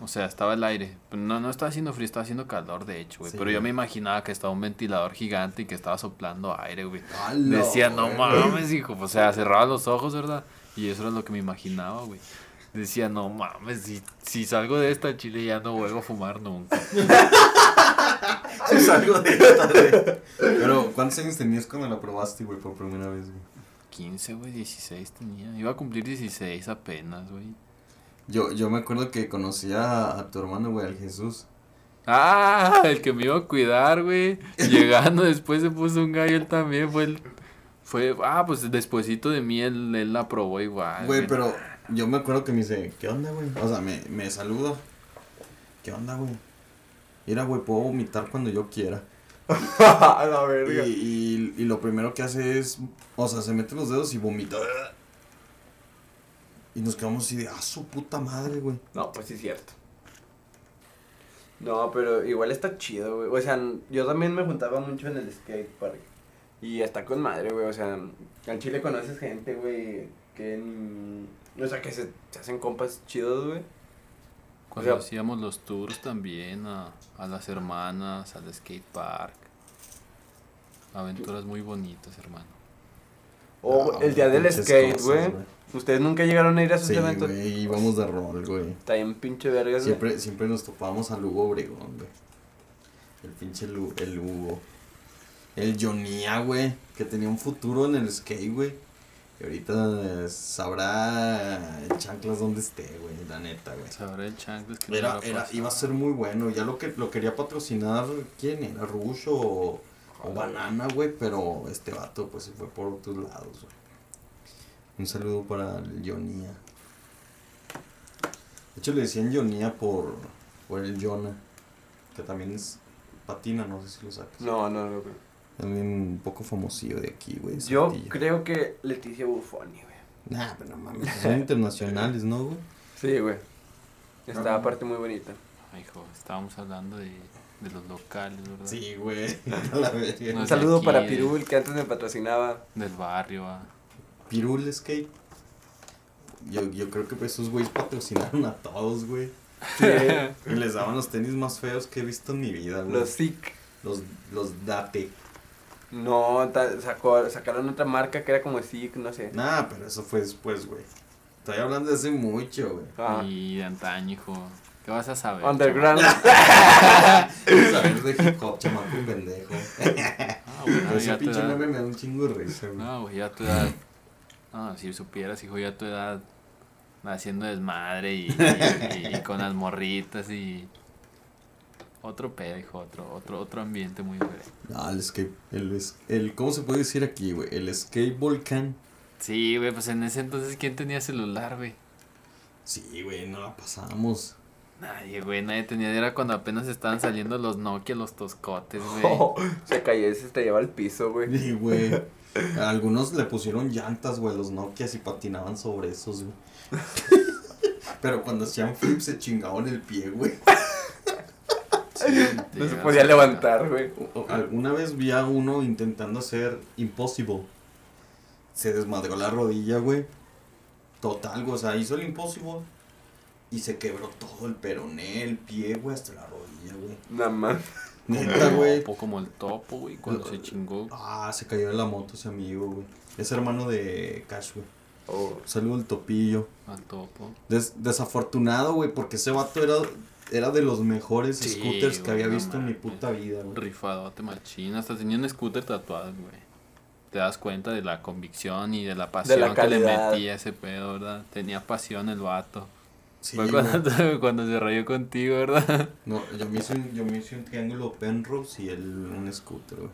O sea, estaba el aire. No, no estaba haciendo frío, estaba haciendo calor, de hecho, güey. Sí, Pero yo me imaginaba que estaba un ventilador gigante y que estaba soplando aire, güey. ¡Hala, Decía, no mames, hijo. O sea, cerraba los ojos, ¿verdad? Y eso era lo que me imaginaba, güey. Decía, no mames, si, si salgo de esta chile ya no vuelvo a fumar nunca. Sí, salgo de esta, güey. Pero, ¿cuántos años tenías cuando la probaste, güey, por primera vez, güey? 15, güey, 16 tenía. Iba a cumplir 16 apenas, güey. Yo, yo me acuerdo que conocí a, a tu hermano, güey, al Jesús. Ah, el que me iba a cuidar, güey. Llegando después se puso un gallo él también. Fue el. Fue, ah, pues despuesito de mí él, él la probó igual. Güey, pero yo me acuerdo que me dice, ¿qué onda, güey? O sea, me, me saluda. ¿Qué onda, güey? Mira, güey, puedo vomitar cuando yo quiera. A la verga. y, y lo primero que hace es, o sea, se mete los dedos y vomita. Y nos quedamos así de, ah, su puta madre, güey. No, pues sí es cierto. No, pero igual está chido, güey. O sea, yo también me juntaba mucho en el skate park. Y está con madre, güey. O sea, al Chile conoces gente, güey, que O sea, que se, se hacen compas chidos, güey. Cuando o sea- hacíamos los tours también a, a las hermanas, al skate park. Aventuras muy bonitas, hermano. O Ah, el día del skate, güey. Ustedes nunca llegaron a ir a esos Sí, eventos. güey, íbamos de rol, güey. Está bien pinche vergas, güey. Siempre, siempre nos topábamos a Lugo Obregón, güey. El pinche Lu, el Lugo. El Jonía, güey, que tenía un futuro en el skate, güey. Y ahorita sabrá el chanclas dónde esté, güey, la neta, güey. Sabrá el chanclas que no Era, lo era, iba a ser muy bueno. Ya lo que lo quería patrocinar, ¿quién era? Rush o, o Banana, güey. Pero este vato, pues se fue por otros lados, güey. Un saludo para el Jonía. De hecho, le decían Jonía por, por el Jonah. Que también es patina, no sé si lo sacas. No, no, no. güey. También un poco famosillo de aquí, güey. Yo creo que Leticia Buffoni, güey. Nah, pero no mames. Son internacionales, ¿no, güey? Sí, güey. Está aparte muy bonita. Ay, hijo, estábamos hablando de, de los locales, ¿verdad? Sí, güey. No Un saludo aquí, para. Pirul, que antes me patrocinaba. Del barrio, ah. Pirul Skate. Yo, yo creo que pues, esos güeyes patrocinaron a todos, güey. Sí. Y les daban los tenis más feos que he visto en mi vida, güey. Los SIC. Los, los Date. No, sacó, sacaron otra marca que era como SIC, no sé. Nah, pero eso fue después, güey. Estoy hablando de hace mucho, güey. Ah. Y de antaño, hijo. ¿Qué vas a saber? Underground. Saber de hip hop, chamaco pendejo. chaval? Ah, güey, Pero ese pinche meme me da un chingo de risa, güey. No, güey, ya a tu edad. No, si supieras, hijo, ya a tu edad. Haciendo desmadre y, y- y con las morritas y. Otro pedo, hijo, otro, otro, otro ambiente muy diferente. Ah, el skate. El, es- el, ¿Cómo se puede decir aquí, güey? El skate volcán. Sí, güey, pues en ese entonces, ¿quién tenía celular, güey? Sí, güey, no la pasamos. Nadie, güey, nadie tenía. Era cuando apenas estaban saliendo los Nokia, los toscotes, güey. Oh, se cayó y se te lleva al piso, güey. Sí, güey. A Algunos le pusieron llantas, güey, los Nokias y patinaban sobre esos, güey. Pero cuando hacían flip se chingaban el pie, güey. No se podía levantar, güey. Alguna vez vi a uno intentando hacer Impossible. Se desmadró la rodilla, güey. Total, güey. O sea, hizo el Impossible. Y se quebró todo el peroné, el pie, güey, hasta la rodilla, güey. Nada más. Neta, güey. Un poco como el topo, güey, cuando se chingó. Ah, se cayó de la moto ese amigo, güey. Es hermano de Cash, güey. Oh. Saludo al topillo. Al topo. Des- desafortunado, güey, porque ese vato era, era de los mejores Sí, scooters que había visto en mi puta vida, güey. Rifadote machín. Hasta tenía un scooter tatuado, güey. Te das cuenta de la convicción y de la pasión que le metía a ese pedo, ¿verdad? Tenía pasión el vato. Sí, Fue cuando, cuando se rayó contigo, ¿verdad? No, yo me hice un, yo me hice un triángulo Penrose y él un scooter, güey.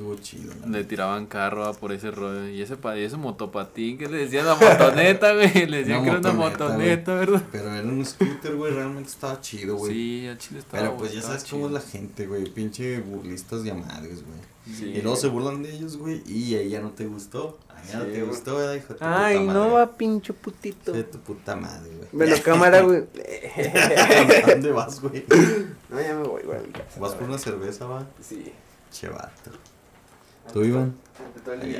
Estuvo chido, la Le tiraban carro ah, por ese rollo. Y ese, pa- y ese motopatín que le decían la motoneta, güey. Le decían Una que era una motoneta, motoneta, ¿verdad? Pero era un scooter, güey, realmente estaba chido, güey. Sí, al chile estaba Pero pues ya sabes cómo es chido. la gente, güey. Pinche burlistas de madres, güey. Sí. Y luego se burlan de ellos, güey. Y a ella no te gustó. A ella no Sí, te gustó, ¿verdad, hijo tu Ay, puta no madre? va, pinche putito. De tu puta madre, güey. Bueno, cámara, güey. ¿A dónde vas, güey? No, ya me voy, güey. a ¿Vas por una cerveza, va? Sí. Che, vato. ¿Tú, Iván?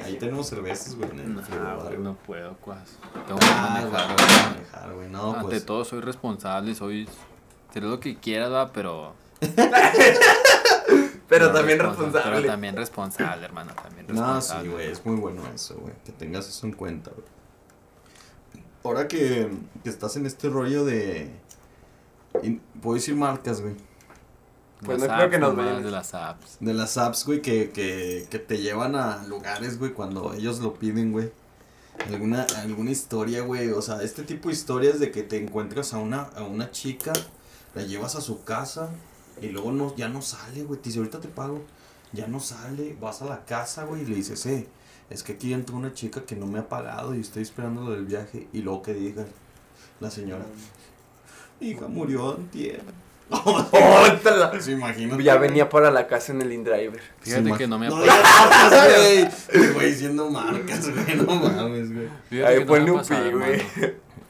Ahí, tenemos cervezas, güey. No, güey, no puedo, cuas. Tengo que Ah, güey, manejar. No, Ante pues. todo, soy responsable, soy. Seré lo que quiera, ¿verdad? Pero. Pero también responsa- responsable. Pero también responsable, hermano. También No, responsable. sí, güey, es muy bueno eso, güey, que tengas eso en cuenta, güey. Ahora que, que estás en este rollo de... Puedo decir marcas, güey. Pues Las no creo que nos vayan. De las apps. De las apps, güey, que, que, que te llevan a lugares, güey, cuando ellos lo piden, güey. Alguna, alguna historia, güey, o sea, este tipo de historias de que te encuentras a una, a una chica, la llevas a su casa y luego no, ya no sale, güey, te dice, ahorita te pago, ya no sale, vas a la casa, güey, y le dices, eh, es que aquí entró una chica que no me ha pagado y estoy esperando lo del viaje, y luego que diga la señora, hija, murió antier. ¡Ótala! ¿Se imagina? Ya venía para la casa en el InDriver. Fíjate que no me ha No güey. El güey diciendo marcas, güey. No mames, güey. Ahí ponle un pi, güey.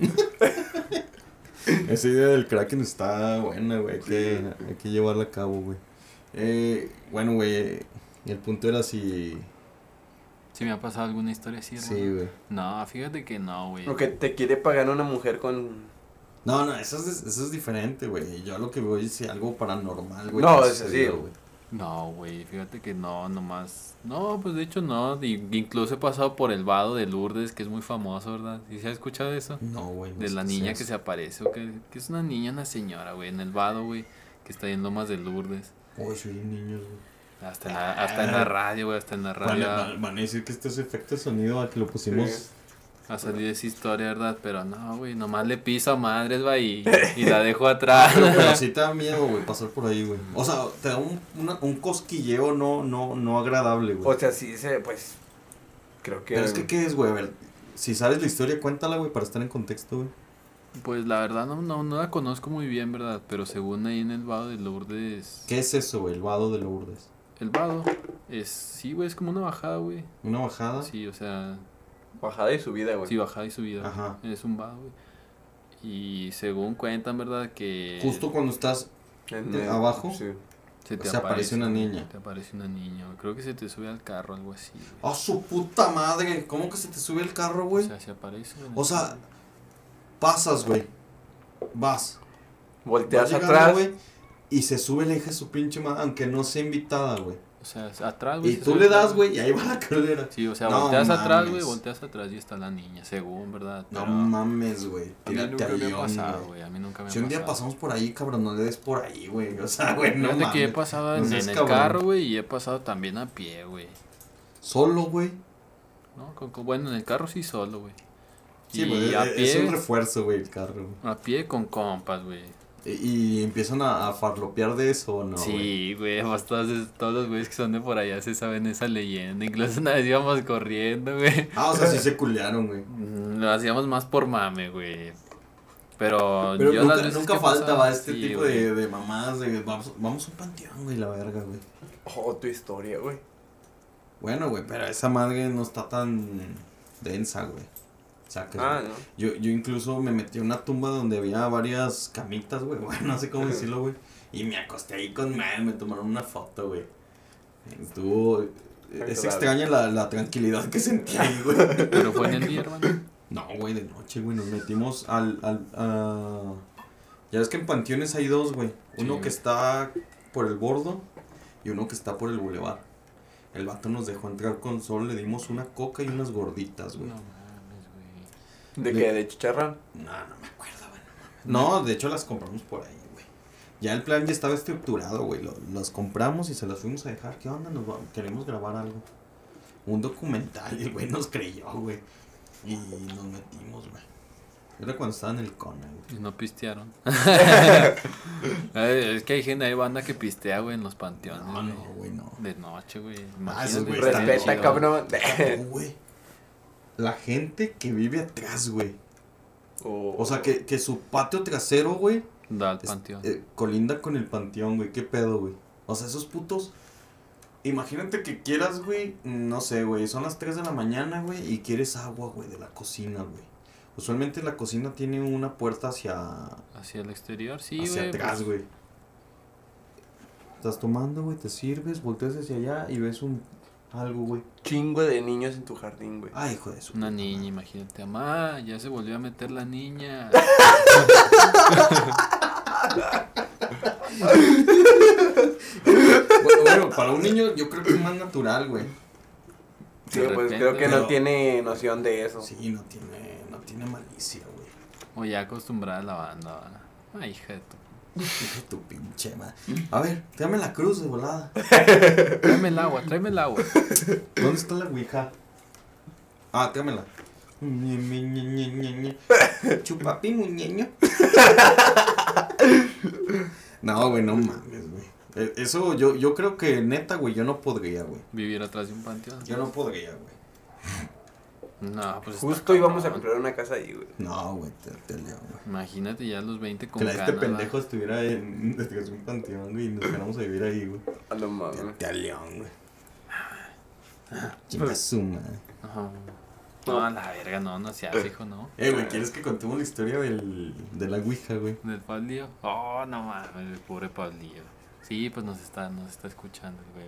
Esa idea del Kraken está buena, güey. Hay, que, hay que llevarla a cabo, güey. Eh, bueno, güey. El punto era si. Si me ha pasado alguna historia así. Sí, güey. No, fíjate que no, güey. Lo que te quiere pagar una mujer con. No, no, eso es, eso es diferente, güey. Yo a lo que voy es algo paranormal, güey. No, es así, güey. No, güey, fíjate que no, nomás. No, pues de hecho no. Incluso he pasado por el vado de Lourdes, que es muy famoso, ¿verdad? ¿Y se ha escuchado eso? No, güey. no De la niña que se aparece, o que, que es una niña, una señora, güey, en el vado, güey, que está en Lomas de Lourdes. Uy, soy un niño, güey. Hasta en la, hasta en la radio, güey, hasta en la Van, radio van- van a decir que este es efecto de sonido a que lo pusimos. Sí. Ha salido esa historia, ¿verdad? Pero no, güey, nomás le piso a madres, va, y, y la dejo atrás. Pero sí te da miedo, güey, pasar por ahí, güey. O sea, te da un, una- un cosquilleo no, no, no agradable, güey. O sea, sí se, pues. Creo que. Pero es que, ¿qué es, güey? A ver, si sabes la historia, cuéntala, güey, para estar en contexto, güey. Pues la verdad no, no, no la conozco muy bien, ¿verdad? Pero según ahí en el vado de Lourdes... ¿Qué es eso, güey? El vado de Lourdes. El vado es, sí, güey, es como una bajada, güey. ¿Una bajada? Sí, o sea, Bajada y subida, güey. sí, bajada y subida. Ajá. Es un vado, güey. Y según cuentan, ¿verdad? Que... Justo cuando estás... En de el- abajo. Sí. se te se aparece una niña. Te aparece una niña, güey. Creo que se te sube al carro, algo así. ¡Ah, su puta madre! ¿Cómo que se te sube el carro, O güey? sea, se aparece. güey. O sea, pasas, güey. Vas. Volteas Vas llegando, atrás. güey, y se sube la hija de su pinche madre, aunque no sea invitada, güey. O sea, atrás, güey. Y tú le das, güey, y ahí va la calera. Sí, o sea, No volteas atrás, güey, mames. volteas atrás y está la niña, según, ¿verdad? No mames, güey. a mí nunca me ha pasado, güey. A mí nunca me ha Si un día pasamos por ahí, cabrón, no le des por ahí, güey. O sea, güey, no Fíjate que he mames. pasado en, el cabrón. carro, güey, y he pasado también a pie, güey. Solo, güey. ¿No? Con- con- bueno, en el carro sí solo, güey. Sí, güey, es- un refuerzo, güey, el carro. a pie con compas, güey. Y, empiezan a, a farlopear de eso, ¿o ¿no? sí, güey, pues todos, todos los güeyes que son de por allá se saben esa leyenda. Incluso una vez íbamos corriendo, güey. Ah, o sea, sí se culearon, güey. Mm, Lo hacíamos más por mame, güey. Pero, Pero yo nunca, las veces nunca que he falta, pasado, va, este sí, tipo de, de mamadas de vamos, vamos a un panteón, güey, la verga, güey. Oh, tu historia, güey. Bueno, güey, pero esa madre no está tan densa, güey. Sacas, Ah, no. Yo, yo incluso me metí a una tumba donde había varias camitas, güey. Bueno, no sé cómo decirlo, güey. Y me acosté ahí con madre, me tomaron una foto, güey. Estuvo... Es extraña la, la tranquilidad que sentí ahí, güey. Pero fue en el día, hermano. No, güey, de noche, güey. Nos metimos al... al a- Ya ves que en panteones hay dos, güey. Uno Sí. que está por el bordo y uno que está por el bulevar. El vato nos dejó entrar con sol, le dimos una coca y unas gorditas, güey. No ¿De qué? ¿De chicharrón? No, no me acuerdo, güey. No, de hecho las compramos por ahí, güey. Ya el plan ya estaba estructurado, güey. Lo- las compramos y se las fuimos a dejar. ¿Qué onda? Nos va- queremos grabar algo. Un documental y el güey nos creyó, güey. Y nos metimos, güey. Era cuando estaba en el Cona, güey. Y no pistearon. Es que hay gente, hay banda que pistea, güey, en los panteones. No, no, güey, no. De noche, güey. Ah, Respeta, cabrón. No, güey. La gente que vive atrás, güey. O, O sea, que, que su patio trasero, güey, Da al panteón. eh, colinda con el panteón, güey. ¿Qué pedo, güey? O sea, esos putos. Imagínate que quieras, güey. No sé, güey. Son las 3 de la mañana, güey. Y quieres agua, güey, de la cocina, güey. Usualmente la cocina tiene una puerta hacia, Hacia el exterior, sí, hacia güey. atrás, pues, güey. Estás tomando, güey, te sirves, volteas hacia allá y ves un algo, güey. Chingo de niños en tu jardín, güey. Ay, hijo de su. Una niña, imagínate. Mamá, ya se volvió a meter la niña. Bueno, bueno, para un niño yo creo que es más natural, güey. Sí, pues creo que no tiene noción de eso. Sí, no tiene, no tiene malicia, güey. O ya acostumbrada a la banda, ¿verdad? Ay, hija de tu. Hijo tu pinche madre. A ver, tráeme la cruz de volada. Tráeme el agua, tráeme el agua. ¿Dónde está la ouija? Ah, tráemela. Chupapi, muñeño. No, güey, no mames, güey. Eh, Eso yo, yo creo que neta, güey, yo no podría, güey. Vivir atrás de un panteón. Yo no podría, güey. No, pues. Justo íbamos a comprar una casa ahí, güey. No, güey, te, te leo, güey. Imagínate ya a los 20 con Que la- este pendejo estuviera en un panteón, güey, y nos quedamos a vivir ahí, güey. A lo Te, mames. te león, güey. Chinga su madre. Ajá. No, a la verga, no, no seas, hijo, no. Eh, güey, ¿quieres que contemos la historia del, de la ouija, güey? Del Pablillo. Oh, no mames, el pobre Pablillo. Sí, pues nos está, nos está escuchando, el güey.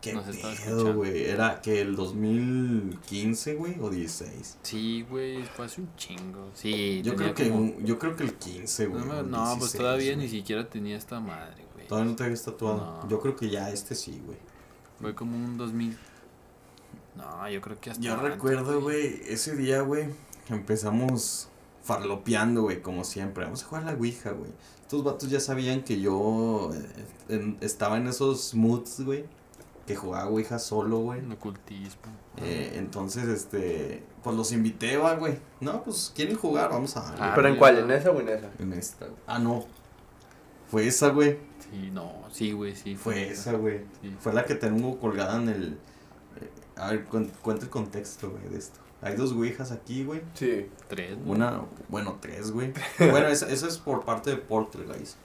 ¿Qué Nos escuchando. güey? Era que el 2015, güey, o 16. Sí, güey, fue hace un chingo. Sí, Yo creo que como- yo creo que el 15, No, güey. no, pues 16, todavía güey. ni siquiera tenía esta madre, güey. Todavía no te habías tatuado. No. Yo creo que ya este sí, güey. Fue como un 2000. No, yo creo que hasta. Yo antes, recuerdo, güey, ese día, güey, empezamos farlopeando, güey, como siempre. Vamos a jugar a la Ouija, güey. Estos vatos ya sabían que yo eh, en- estaba en esos moods, güey, que jugaba Ouija solo, güey. En ocultismo. Eh, entonces, este, pues los invité, va, güey. No, pues quieren jugar, vamos a darle. Ah, ¿Pero en cuál? ¿En esa o en esa? En esta. güey. Ah, no. Fue esa, güey. Sí, no, sí, güey, sí. Fue esa, güey. Sí. Fue la que tengo colgada en el. eh, a ver, cuen- cuenta el contexto, güey, de esto. Hay dos ouijas aquí, güey. Sí. Tres. Una, bueno, tres, güey. Bueno, esa, esa es por parte de Poltergeist.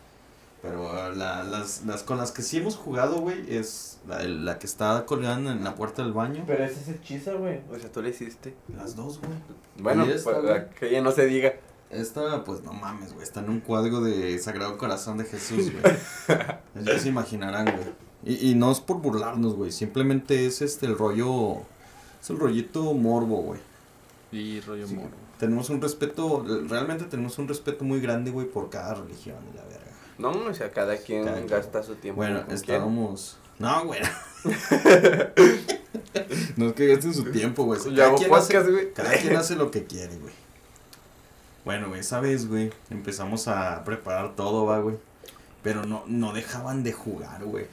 Pero uh, la- las, las con las que sí hemos jugado, güey, es la, la que está colgada en la puerta del baño. Pero esa es hechiza, güey. O sea, tú le hiciste. Las dos, güey. Bueno, Y esta, pues, que ella no se diga. Esta, pues no mames, güey. Está en un cuadro de Sagrado Corazón de Jesús, güey. Ya se imaginarán, güey. Y, y no es por burlarnos, güey. Simplemente es este el rollo. Es el rollito morbo, güey. Sí, rollo Sí, moro. Tenemos un respeto. Realmente tenemos un respeto muy grande, güey, por cada religión y la verga. No, o sea, cada quien Cada quien. gasta su tiempo. Bueno, estábamos. No, güey. no es que gasten su tiempo, güey. Cada, quien hace, podcast, güey. cada quien hace lo que quiere, güey. Bueno, güey, esa vez, güey, empezamos a preparar todo, va, güey. Pero no, no dejaban de jugar, güey.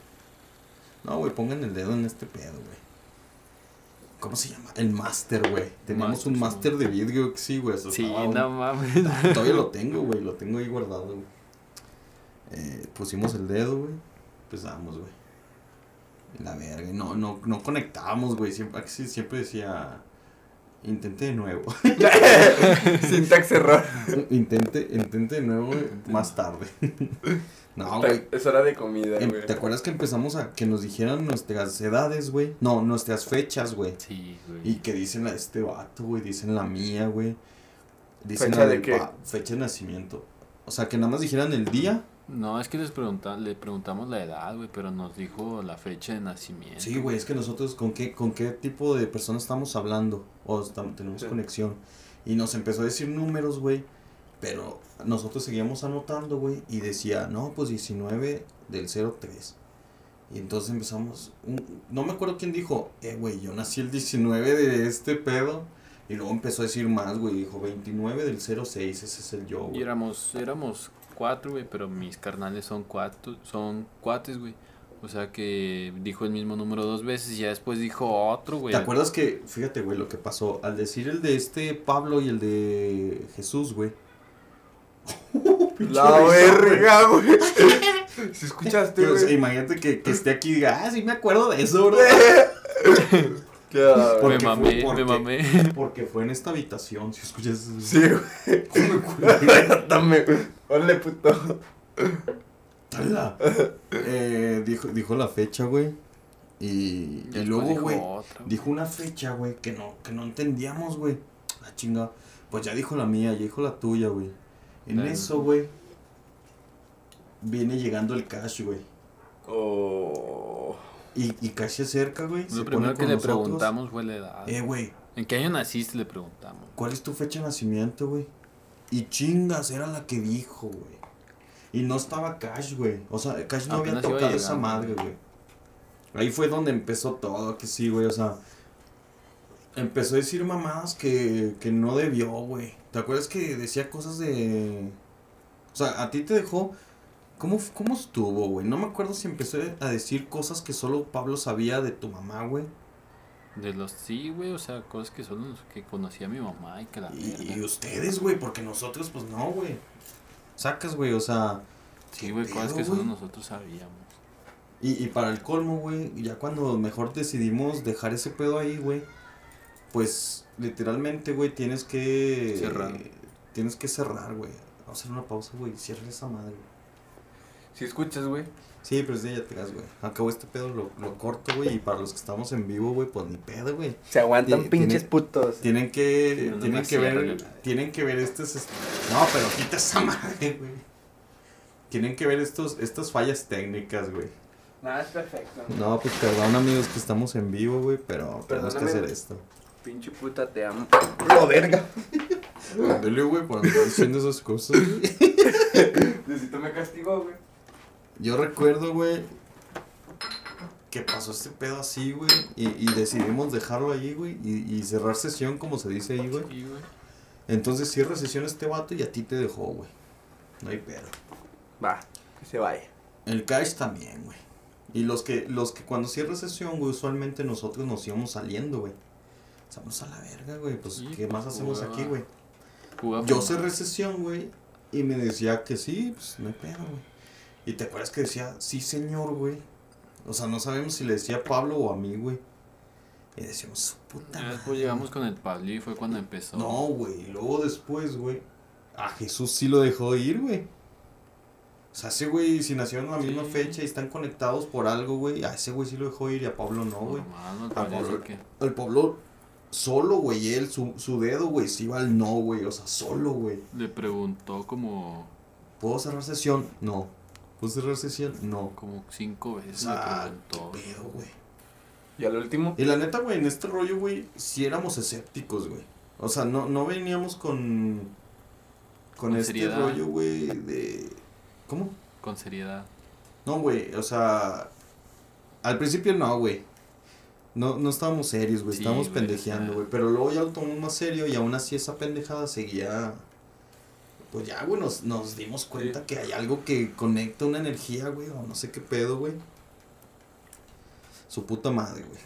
No, güey, pongan el dedo en este pedo, güey. ¿Cómo se llama? El máster, güey. Máster, un sí. máster de vidrio, sí, güey. Sí, estaba no mames. Todavía lo tengo, güey. Lo tengo ahí guardado, güey. Eh, pusimos el dedo, güey. Empezamos, güey. La verga. No, no, no conectábamos, güey. Siempre, siempre decía. Intente de nuevo. Syntax error. intente, intente de nuevo, güey, más tarde. no, güey. Es hora de comida, Em- güey. ¿Te acuerdas que empezamos a que nos dijeran nuestras edades, güey? No, nuestras fechas, güey. Sí, güey. Y que dicen la de este vato, güey, dicen la mía, güey. Dicen ¿Fecha la de qué? pa- fecha de nacimiento. O sea, que nada más dijeran el día. No, es que les pregunta, le preguntamos la edad, güey, pero nos dijo la fecha de nacimiento. Sí, güey, es que nosotros con qué, con qué tipo de personas estamos hablando o estam- tenemos Sí. conexión. Y nos empezó a decir números, güey. Pero nosotros seguíamos anotando, güey. Y decía, no, pues 19 del 03. Y entonces empezamos. un- no me acuerdo quién dijo, eh, güey, yo nací el 19 de este pedo. Y luego empezó a decir más, güey. Dijo 29 del 06, ese es el yo, Y güey. éramos, éramos cuatro, güey, pero mis carnales son cuatro, son cuates, güey. O sea que dijo el mismo número dos veces y ya después dijo otro, güey. ¿Te acuerdas que, fíjate, güey, lo que pasó? Al decir el de este Pablo y el de Jesús, güey. La verga, güey. Si escuchaste, güey. imagínate que, que esté aquí y diga, ah, sí me acuerdo de eso, bro. ¿Por Me mamé, fue? ¿Por me mamé. Porque fue en esta habitación, si escuchas. Sí, güey. Dame. Órale, puto. Ala. Eh, dijo, dijo la fecha, güey. Y, y luego, güey, dijo una fecha, güey, que no, que no entendíamos, güey. La chinga. Pues ya dijo la mía, ya dijo la tuya, güey. En eso, güey, viene llegando el cash, güey. Oh. Y, y cash se acerca, güey. Lo primero que le nosotros. preguntamos fue la edad. Eh, güey, ¿En qué año naciste? Le preguntamos. ¿cuál es tu fecha de nacimiento, güey? Y chingas, era la que dijo, güey. Y no estaba Cash, güey. O sea, Cash no había Apenas tocado esa madre, güey. güey. Ahí fue donde empezó todo, que sí, güey. O sea, empezó a decir mamadas que, que no debió, güey. ¿Te acuerdas que decía cosas de... O sea, a ti te dejó... ¿Cómo, cómo estuvo, güey? No me acuerdo si empezó a decir cosas que solo Pablo sabía de tu mamá, güey. De los sí, güey, o sea, cosas que solo que conocía mi mamá y que la Y, y ustedes, güey, porque nosotros, pues no, güey. Sacas, güey, o sea... Sí, ¿qué güey, cosas que solo nosotros sabíamos. Y, y para el colmo, güey, ya cuando mejor decidimos dejar ese pedo ahí, güey, pues literalmente, güey, tienes que... Cerrar. Tienes que cerrar, güey. Vamos a hacer una pausa, güey. Cierra esa madre, güey. Si escuchas, güey. Sí, pero sí, ya te das, güey. Acabo este pedo, lo, lo corto, güey. Y para los que estamos en vivo, güey, pues ni pedo, güey. Se aguantan pinches putos. Tienen que, Sí, no tienen me que ver, tienen que ver estos, est- no, pero quita esa madre, güey. Tienen que ver estos, estas fallas técnicas, güey. Nada, es perfecto. No, pues perdón amigos que estamos en vivo, güey, pero tenemos que Perdóname. hacer esto. Pinche puta, te amo. Lo verga. Ándale, güey, por andar diciendo esas cosas, güey. Necesito me castigo, güey. Yo recuerdo, güey, que pasó este pedo así, güey, y, y decidimos dejarlo ahí, güey, y, y cerrar sesión, como se dice ahí, güey. Entonces cierra sesión este vato y a ti te dejó, güey. No hay pedo. Va, que se vaya. El cash también, güey. Y los que, los que cuando cierra sesión, güey, usualmente nosotros nos íbamos saliendo, güey. Vamos a la verga, güey. Pues, Sí, ¿qué más hacemos aquí, güey? Yo cerré sesión, güey, y me decía que sí, pues no hay pedo, güey. Y te acuerdas que decía, sí, señor, güey. O sea, no sabemos si le decía Pablo o a mí, güey. Y decíamos, su puta. Madre". después llegamos con el Pablo y fue cuando empezó. No, güey. Y luego después, güey, a Jesús sí lo dejó ir, güey. O sea, ese güey, si nacieron en la misma Sí. fecha y están conectados por algo, güey, a ese güey sí lo dejó ir y a Pablo no, güey. No A Pablo- que. El Pablo solo, güey, él, su, su dedo, güey, se iba al no, güey. O sea, solo, güey. Le preguntó como, ¿Puedo cerrar sesión? No. ¿Puedo cerrar sesión? No. como cinco veces. Ah, qué pedo, güey. Y al último. Y la neta, güey, en este rollo, güey, sí éramos escépticos, güey. O sea, no, no veníamos con. Con, Con este seriedad. rollo, güey, de. ¿Cómo? Con seriedad. No, güey, o sea. Al principio no, güey. No, no estábamos serios, güey. Sí, estábamos pendejeando, güey. Pero luego ya lo tomamos más serio y aún así esa pendejada seguía. Pues ya, güey, nos, nos dimos cuenta Sí. que hay algo que conecta una energía, güey, o no sé qué pedo, güey. Su puta madre, güey.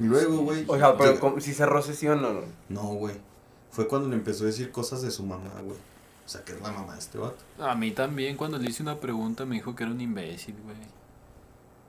Y luego, güey. O sea, pero llega- ¿cómo- si cerró sesión o no. No, güey. Fue cuando le empezó a decir cosas de su mamá, güey. O sea, que es la mamá de este vato. A mí también, cuando le hice una pregunta, me dijo que era un imbécil, güey.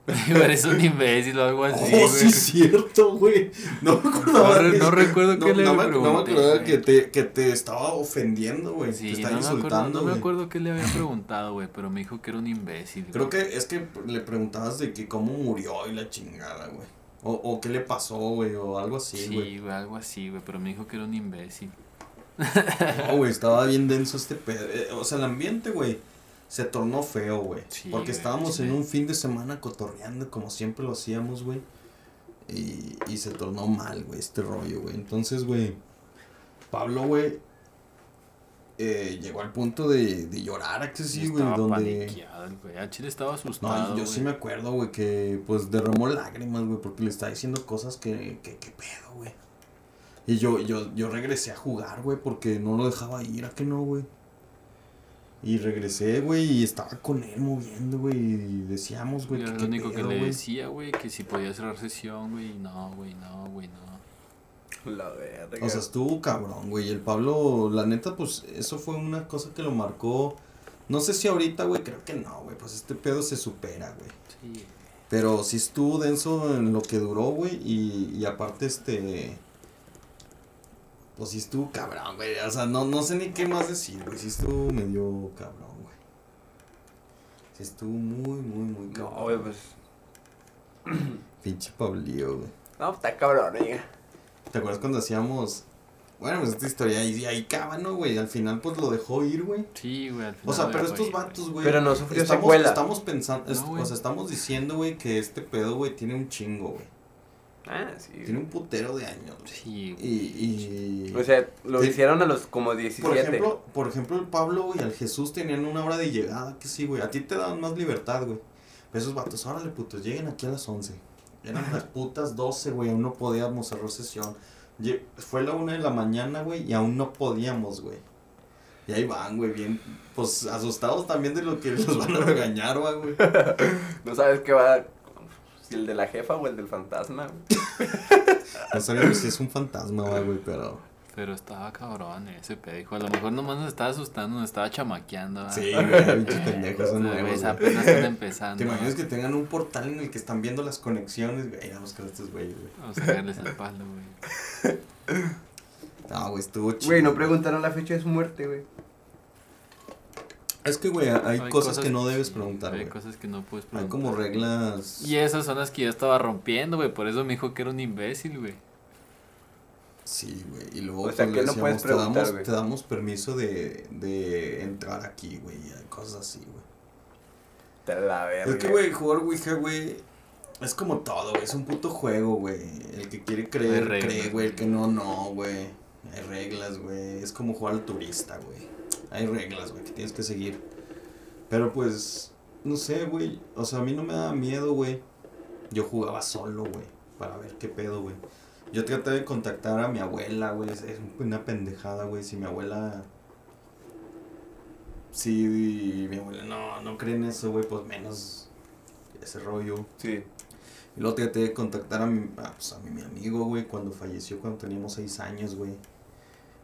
Eres un imbécil o algo así, oh, sí, es cierto, güey. No me acordaba. No que- no recuerdo no, le no me, no me acordaba que te, que te estaba ofendiendo, güey. te estaba no me, acuerdo, insultando, no me acuerdo qué le había preguntado, güey, pero me dijo que era un imbécil. Creo güey. que es que le preguntabas de que cómo murió y la chingada, güey. O, o qué le pasó, güey, o algo así, güey. Sí, güey, algo así, güey, pero me dijo que era un imbécil. No, güey, estaba bien denso este pedo. Eh, O sea, el ambiente, güey, se tornó feo, güey. Sí, porque estábamos en un fin de semana cotorreando como siempre lo hacíamos, güey. Y, y se tornó mal, güey, este rollo, güey. Entonces, güey, Pablo, güey, eh, llegó al punto de, de llorar, a que sí, güey, estaba donde... güey. A Chile estaba No, asustado, yo sí me acuerdo, güey, que pues derramó lágrimas, güey, porque le estaba diciendo cosas que, que, que pedo, güey. Y yo, yo, yo regresé a jugar, güey, porque no lo dejaba ir, ¿a que no, güey? Y regresé, güey, y estaba con él moviendo, güey, y decíamos, güey, que lo único que le decía, güey, que si podía cerrar sesión, güey. No, güey, no, güey, no. La verga. O sea, estuvo cabrón, güey. Y el Pablo, la neta, pues eso fue una cosa que lo marcó. No sé si ahorita, güey, creo que no, güey. Pues este pedo se supera, güey. Sí. Pero sí estuvo denso en lo que duró, güey. Y, y aparte, este. Pues sí estuvo cabrón, güey. O sea, no, no sé ni qué más decir, güey. Sí estuvo medio cabrón, güey. Sí estuvo muy, muy, muy cabrón. No, güey, pues. Pinche Pablillo, güey. No, está cabrón, oiga. ¿Te acuerdas cuando hacíamos. Bueno, pues esta historia ahí, ahí caba, ¿no, güey? Al final, pues lo dejó ir, güey. Sí, güey, al final. O sea, pero estos ir, güey. vatos, güey. Pero no sufrió estamos, secuela. Estamos pensando, No, güey. o sea, estamos diciendo, güey, que este pedo, güey, tiene un chingo, güey. Ah, sí. Tiene un putero de años. Sí, Y, güey. y... O sea, lo Sí. hicieron a los como 17. por ejemplo, por ejemplo, el Pablo, güey, al Jesús tenían una hora de llegada, que sí, güey. A ti te daban más libertad, güey. Pero esos vatos, órale, putos, lleguen aquí a las 11. Eran las putas 12, güey, aún no podíamos cerrar sesión. Fue la una de la mañana, güey, y aún no podíamos, güey. Y ahí van, güey, bien, pues asustados también de lo que los van a regañar, güey. No sabes qué va. Si el de la jefa o el del fantasma. güey. No sabemos si es un fantasma, va, güey, pero... Pero estaba cabrón ese pedo. Dijo, a lo mejor nomás nos estaba asustando, nos estaba chamaqueando. ¿verdad? Sí, güey, pinches pendejos son nuevos, apenas están empezando. ¿Te imaginas que tengan un portal en el que están viendo las conexiones, güey? Vamos con estos güeyes, güey. Vamos a caerles al palo, güey. No, güey, estuvo chido. Güey, no preguntaron la fecha de su muerte, güey. Es que, güey, hay, cosas, que no debes preguntar, Hay güey. cosas que no puedes Hay preguntar. como reglas... Y esas son las que yo estaba rompiendo, güey. Por eso me dijo que era un imbécil, güey. Sí, güey. Y luego O sea, pues, que le no puedes decíamos, preguntar, te damos, te damos permiso de, de entrar aquí, güey. y Cosas así, güey. Te la verga. Es que, güey, jugar Ouija, güey, es como todo, güey. Es un puto juego, güey. El que quiere Hay creer, reglas, cree, güey. El que no, no, güey. Hay reglas, güey. Es como jugar al turista, güey. Hay reglas, güey, que tienes que seguir. Pero, pues, no sé, güey. O sea, a mí no me daba miedo, güey. Yo jugaba solo, güey. Para ver qué pedo, güey. Yo traté de contactar a mi abuela, güey. Es una pendejada, güey. Si mi abuela... Si mi abuela no, no cree en eso, güey, pues menos ese rollo. Sí. Y luego traté de contactar a mi, a, pues, a mi, mi amigo, güey, cuando falleció, cuando teníamos seis años, güey.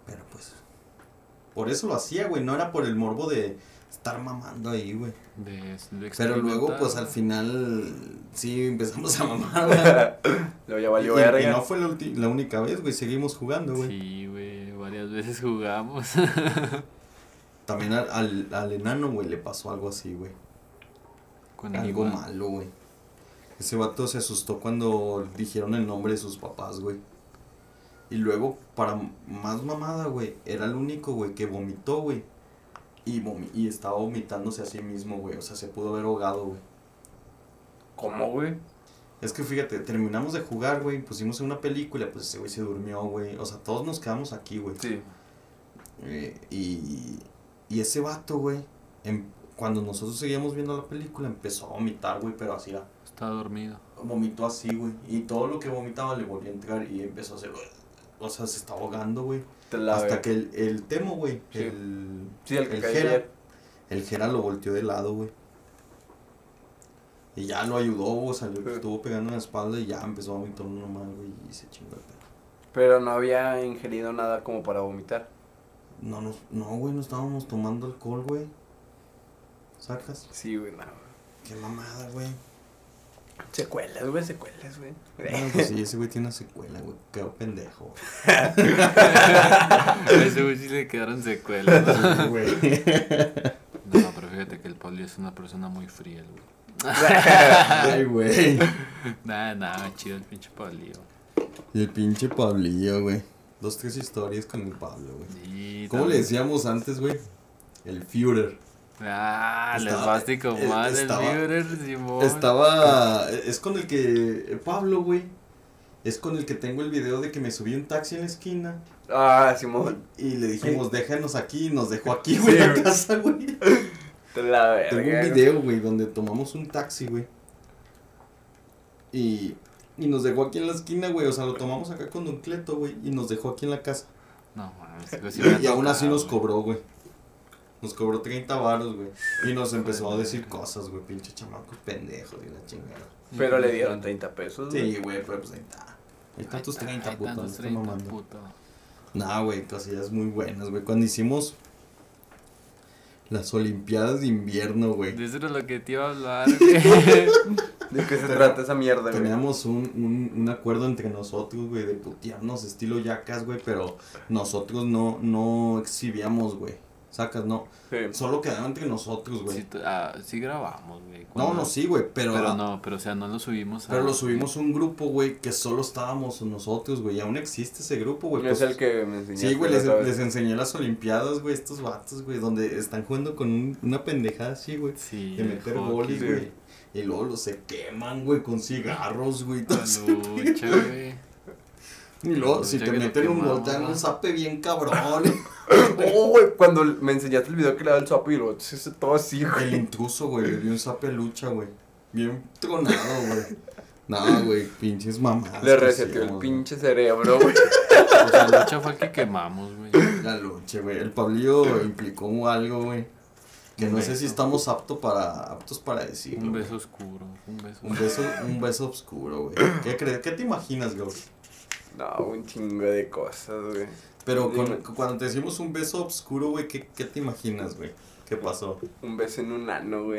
Pero pues, por eso lo hacía, güey, no era por el morbo de estar mamando ahí, güey. De, de Pero luego, pues al final, sí empezamos a mamar, güey. Lo ya Y, valió y verga. no fue la, única vez, güey, seguimos jugando, güey. Sí, güey. Varias veces jugamos. También al, al, al enano, güey, le pasó algo así, güey. Con Algo malo, güey. Ese vato se asustó cuando dijeron el nombre de sus papás, güey. Y luego, para más mamada, güey, era el único, güey, que vomitó, güey. Y, vomi- y estaba vomitándose a sí mismo, güey. O sea, se pudo haber ahogado, güey. ¿Cómo, güey? Es que fíjate, terminamos de jugar, güey. Pusimos una película, pues ese güey se durmió, güey. O sea, todos nos quedamos aquí, güey. Sí. Eh, y, y ese vato, güey, em- cuando nosotros seguíamos viendo la película, empezó a vomitar, güey, pero así era. Estaba dormido. vomitó así, güey. Y todo lo que vomitaba le volvió a entrar y empezó a hacer. O sea, se está ahogando, güey. Hasta que el, el Temo, güey. Sí. El, Sí, el que cayó Jera. El Jera lo volteó de lado, güey. Y ya lo ayudó, o sea, le estuvo pegando en la espalda y ya empezó a vomitar normal, güey. Y se chingó el pedo. Pero no había ingerido nada como para vomitar. No, no, no, güey, no estábamos tomando alcohol, güey. ¿Sacas? Sí, güey, no. Qué mamada, güey. Secuelas, güey, secuelas, güey. Bueno, pues sí, ese güey tiene una secuela, güey. Quedó pendejo. A ese güey sí le quedaron secuelas. ¿no? güey. No, pero fíjate que el Poli es una persona muy fría, güey. Ay, güey. Nada, nada, chido el pinche güey. Y el pinche Pablillo, güey. Dos, tres historias con el Pablo, güey. Sí, ¿Cómo le decíamos antes, güey? El Führer. Ah, el Estaba- esvástico eh, más del estaba- Führer, Simón. Estaba. Es con el que. Pablo, güey. Es con el que tengo el video de que me subí un taxi en la esquina. Ah, Simón. Y le dijimos, déjanos aquí. Y nos dejó aquí, güey, Sí, la casa, güey. Te la verga. Tengo un video, güey, donde tomamos un taxi, güey. Y Y nos dejó aquí en la esquina, güey. O sea, lo tomamos acá con Don Cleto, güey. Y nos dejó aquí en la casa. No, mames. ha y aún así nos cobró, güey. Nos cobró 30 varos, güey. Y nos empezó a decir cosas, güey. Pinche chamacos pendejos y la chingada. Pero le dieron 30 pesos. güey. Sí, güey, pero pues ahí está. Ahí están tus 30, Ahí puto. están no tus estoy 30, mamando. puto. Nah, güey, cosillas muy buenas, güey. Cuando hicimos las Olimpiadas de invierno, güey. De eso era lo que te iba a hablar, güey. ¿De qué se trata esa mierda, güey? Teníamos un, un, un acuerdo entre nosotros, güey, de putearnos estilo yacas, güey, pero nosotros no, no exhibíamos, güey. Sacas, no. Sí. Solo quedaba entre nosotros, güey. Sí, ah, sí grabamos, güey. no, no, sí, güey, pero, Pero, no, pero o sea, no lo subimos a... pero lo subimos un grupo, güey, que solo estábamos nosotros, güey. y Aún existe ese grupo, güey. es pues, el que me enseñaste. Sí, güey, les, enseñé las Olimpiadas, güey, estos vatos, güey, donde están jugando con un- una pendejada así, güey. Sí, De meter hockey, bolis, güey. Y luego los se queman, güey, con cigarros, güey. lucha, güey. Y luego, La si te meten un gol, te dan un zape bien cabrón. Oh, güey, cuando me enseñaste el video que le daba el sapo y se- todo así, El güey. intruso, güey, le dio un zape lucha, güey. Bien tronado, güey. No, güey, pinches mamadas. Le reseteó el pinche cerebro, güey. O sea, la lucha fue el que quemamos, güey. La lucha, güey. El Pablillo implicó algo, güey. Que Un no sé si estamos apto para, aptos para decirlo. Un beso oscuro, un beso Un beso, un beso oscuro, güey. ¿Qué crees? ¿Qué te imaginas, güey? No, un chingo de cosas, güey. Pero con- cuando te decimos un beso oscuro, güey, ¿qué, ¿qué te imaginas, güey? ¿Qué pasó? Un beso en un ano, güey.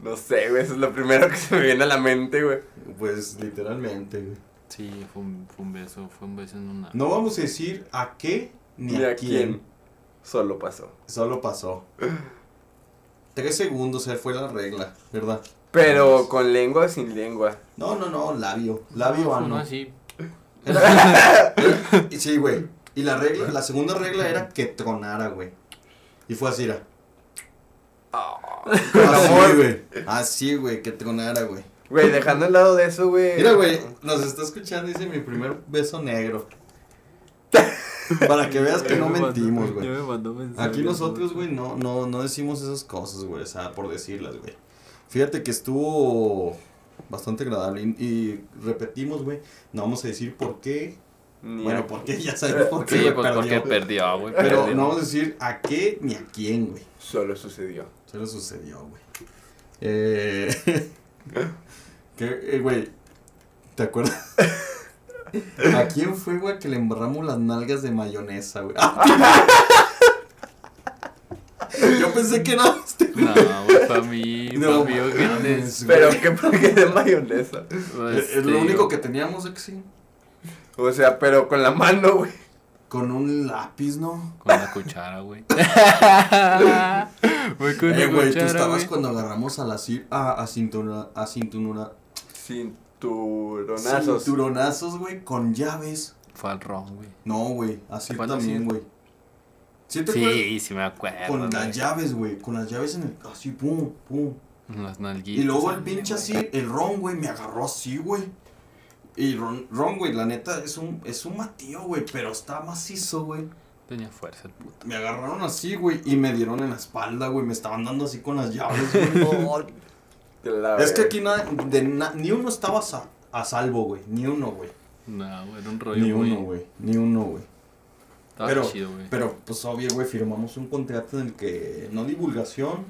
no sé, güey, eso es lo primero que se me viene a la mente, güey. Pues literalmente, güey. Sí, fue un, fue un beso, fue un beso en una... No vamos a decir a qué ni, Ni a, quién. Solo pasó. Solo pasó. Tres segundos, eh, fue la regla, ¿verdad? Pero con lengua o sin lengua. No, no, no, labio. Labio No, ano. uno así. Y Sí, güey. Y la regla, la segunda regla era que tronara, güey. Y fue así, era. Así, güey. Así, güey, que tronara, güey. Güey, dejando al lado de eso, güey. Mira, güey, nos está escuchando, dice mi primer beso negro. Para que veas que no mentimos, güey. Me. Aquí nosotros, güey, no, no, no decimos esas cosas, güey, o sea, por decirlas, güey. Fíjate que estuvo bastante agradable y, y repetimos, güey, no vamos a decir por qué. Ni Bueno, a- por qué, ya sabes por qué, Sí, pues porque perdió. perdió, güey. Pero perdió. no vamos a decir a qué ni a quién, güey. Solo sucedió. Solo sucedió, güey. Eh, que, eh, güey, ¿te acuerdas? ¿A quién fue, güey, que le embarramos las nalgas de mayonesa, güey? Yo pensé que era este, güey. No, güey, para mí, No para ojetes. Pero qué por qué de mayonesa. Pues, Es, lo único que teníamos, Exi. O sea, pero con la mano, güey. Con un lápiz, ¿no? Con la cuchara, güey. Voy con Eh, güey, tú estabas güey. cuando agarramos a la cir- a, a cinturona, a cinturona, Cinturonazos. cinturonazos, güey, con llaves. Fue al ron, güey. No, güey, así ¿Cuándo también, güey. ¿Sí te acuerdas? Sí, sí me acuerdo. Con güey. las llaves, güey, con las llaves en el, así, pum, pum. Las nalguitas. Y luego el pinche así, el Ron, güey, me agarró así, güey. Y Ron, Ron, güey, la neta, es un, es un matío, güey, pero está macizo, güey. Tenía fuerza el puto. Me agarraron así, güey, y me dieron en la espalda, güey, me estaban dando así con las llaves, güey. La es que aquí nada, de na- ni uno estaba sa- a salvo, güey, ni uno, güey. No, güey, era un rollo Ni uno, güey, ni uno, güey. Estaba Pero- chido, güey. Pero, pues, obvio, güey, firmamos un contrato en el que no divulgación.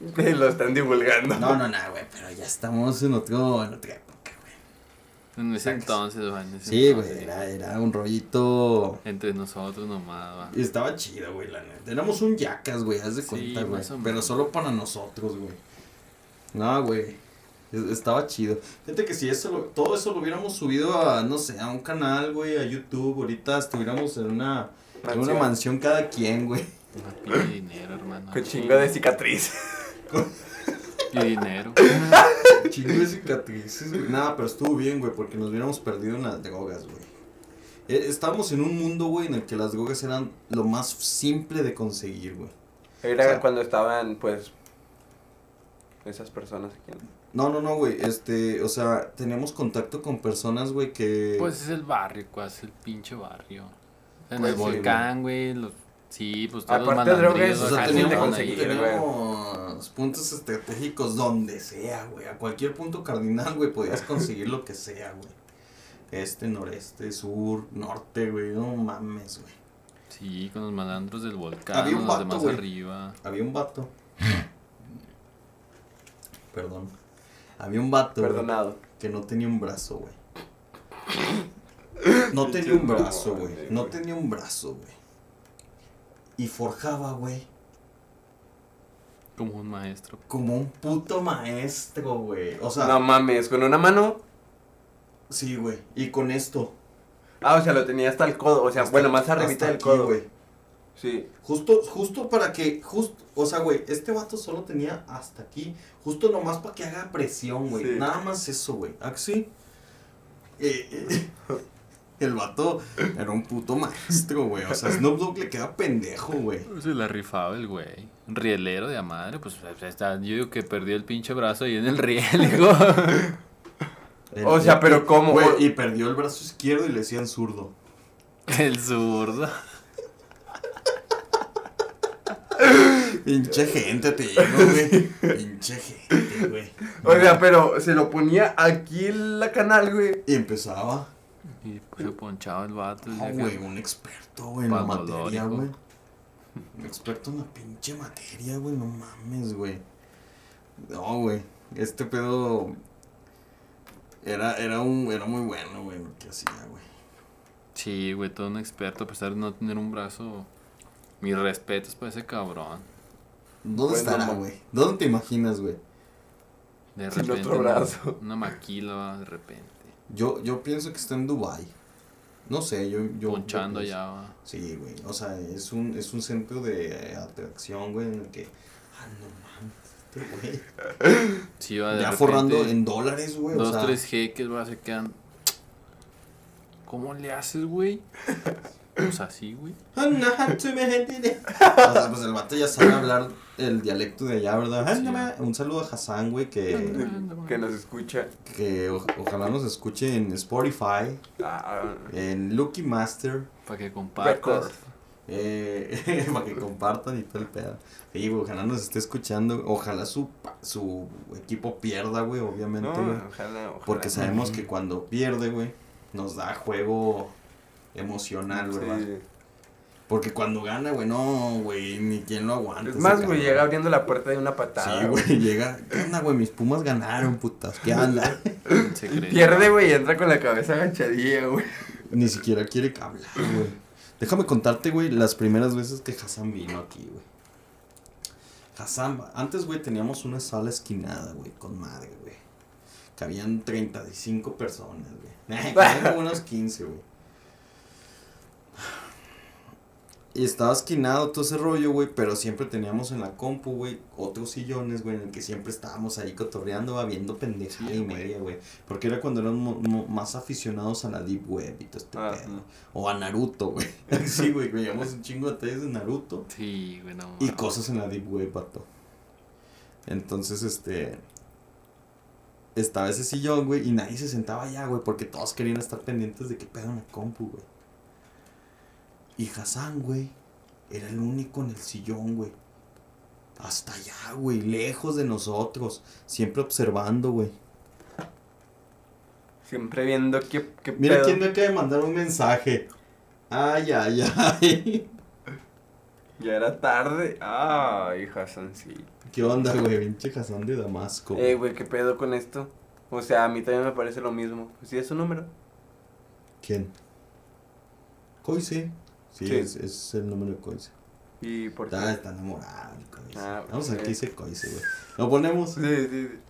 Lo están divulgando. No, no, no, güey, pero ya estamos en otro, en otra época, güey. En ese sacas. entonces, güey. en ese Sí, entonces. güey, era, era un rollito. Entre nosotros nomás, va. Y estaba chido, güey, la neta. Éramos un yacas, güey, haz de Sí, cuenta, güey. Pero solo para nosotros, güey. No, güey. Es- Estaba chido. Fíjate que si eso lo- todo eso lo hubiéramos subido a, no sé, a un canal, güey, a YouTube, ahorita estuviéramos en una, en una Mansión. mansión cada quien, güey. Más pinche dinero, hermano. Con chingo de cicatriz. Y dinero. Chingo de cicatrices, güey. Nada, pero estuvo bien, güey, porque nos hubiéramos perdido en las drogas, güey. Eh, Estábamos en un mundo, güey, en el que las drogas eran lo más simple de conseguir, güey. Era O sea- cuando estaban, pues, esas personas aquí. No, no, no, güey. Este, o sea, tenemos contacto con personas, güey, que. Pues es el barrio, cuál es el pinche barrio. En Pues el sí, volcán, güey, los Sí, pues todos Aparte de drogas, o sea, tenemos puntos estratégicos donde sea, güey. A cualquier punto cardinal, güey, podías conseguir lo que sea, güey. Este, noreste, sur, norte, güey. No mames, güey. Sí, con los malandros del volcán, Había un los demás arriba. Había un vato. Perdón. Había un vato que no tenía un brazo, güey. No tenía un brazo, güey. No tenía un brazo, güey. Y forjaba, güey. Como un maestro. Como un puto maestro, güey. O sea, No mames, con una mano. sí, güey. Y con esto. Ah, o sea, lo tenía hasta el codo. O sea, hasta- bueno, más arribita hasta del aquí, codo. güey. Sí. Justo, justo para que, justo, o sea, güey, este vato solo tenía hasta aquí, justo nomás para que haga presión, güey. Sí. Nada más eso, güey. ¿Ah, que sí? Eh, eh, el vato era un puto maestro, güey. O sea, Snoop Dogg le queda pendejo, güey. Se la rifaba el güey. Un rielero de a madre, pues está, yo digo que perdió el pinche brazo ahí en el riel, hijo. El- O sea, pero ¿cómo? Güey, y perdió el brazo izquierdo y le decían zurdo. El zurdo. Pinche gente, te digo, güey. Pinche gente, güey. O sea, pero se lo ponía aquí en la canal, güey. Y empezaba. Y pues se ponchaba el vato. No, decía güey, que- un experto, güey, en la materia, güey. Un experto en la pinche materia, güey, no mames, güey. No, güey, este pedo era, era, un, era muy bueno, güey, lo que hacía, güey. Sí, güey, todo un experto, a pesar de no tener un brazo. Mis respetos para ese cabrón. ¿Dónde Bueno, estará, güey? ¿Dónde te imaginas, güey? De Sin repente. otro brazo. Una, maquila, de repente. Yo, yo pienso que está en Dubai. No sé, yo... yo Ponchando yo ya. va. Sí, güey, o sea, es un, es un centro de atracción, güey, en el que... Ah, no mames, este güey. Sí, va de Ya repente, forrando en dólares, güey, o Dos, sea... tres jeques, va, se quedan. ¿Cómo le haces, güey? Pues así, güey. O sea, pues el vato ya sabe hablar el dialecto de allá, ¿verdad? Sí. Un saludo a Hassan, güey, que, Que nos escucha. que o- ojalá nos escuche en Spotify, Ah, en Lucky Master, Para que compartas. Record. eh, para que compartan y todo el pedo. Sí, güey, ojalá nos esté escuchando, ojalá su, su equipo pierda, güey, obviamente, no, güey. ojalá, ojalá. Porque sabemos que cuando pierde, güey, nos da juego emocional, ¿verdad? Porque cuando gana, güey, no, güey, ni quien lo aguanta. Es más, güey, llega abriendo la puerta de una patada. Sí, güey, llega. ¿Qué onda, güey? Mis pumas ganaron, putas. ¿Qué secreto. Pierde, güey, y entra con la cabeza agachadilla, güey. Ni siquiera quiere hablar, güey. Déjame contarte, güey, las primeras veces que Hassan vino aquí, güey. Hassan, antes, güey, teníamos una sala esquinada, güey, con madre, güey. Cabían 35 personas, güey. Cabían como unos 15, güey. Y estaba esquinado todo ese rollo, güey, pero siempre teníamos en la compu, güey, otros sillones, güey, en el que siempre estábamos ahí cotorreando, va, viendo pendejada Sí, y media, güey. Porque era cuando éramos mo- mo- más aficionados a la Deep Web y todo este Ah, pedo. O a Naruto, güey. sí, güey, veíamos un chingo de detalles de Naruto Sí, güey, no. y cosas en la Deep Web, vato. Entonces, este. Estaba ese sillón, güey, y nadie se sentaba allá, güey, porque todos querían estar pendientes de que pedo en la compu, güey. Y Hassan, güey, era el único en el sillón, güey. Hasta allá, güey, lejos de nosotros, siempre observando, güey. Siempre viendo qué, qué Mira pedo. quién me acaba de mandar un mensaje. Ay, ay, ay. Ya era tarde. Ay, Hassan, sí. ¿Qué onda, güey? Pinche Hassan de Damasco. Eh, güey, ¿qué pedo con esto? O sea, a mí también me parece lo mismo. ¿Sí es su número? ¿Quién? Coise. Sí, Sí. Es, es el número de Coise. ¿Y por qué? Está, está enamorado el Coise. Ah, Vamos ok. aquí dice Coise, güey. Lo ponemos. Sí, sí, sí.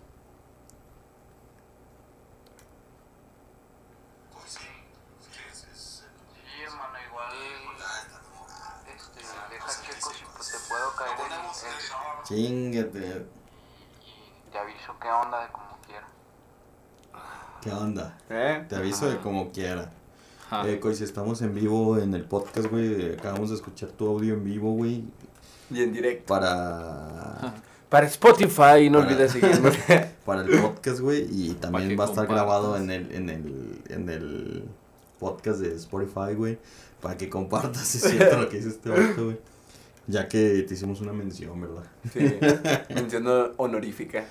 Sí, hermano, igual. Este, deja checo si pues, te puedo caer en, en- Chingate. y te aviso qué onda de como quiera. ¿Qué onda? ¿Eh? Te aviso de como quiera. Eh, Coise, estamos en vivo en el podcast, güey. Acabamos de escuchar tu audio en vivo, güey. Y en directo. Para, Para Spotify, no Para- olvides seguirnos. para el podcast, güey. Y también va a estar compartas. grabado en el, en el, en el podcast de Spotify, güey. Para que compartas, si es cierto lo que dice este vato, güey. Ya que te hicimos una mención, ¿verdad? Sí, mención honorífica.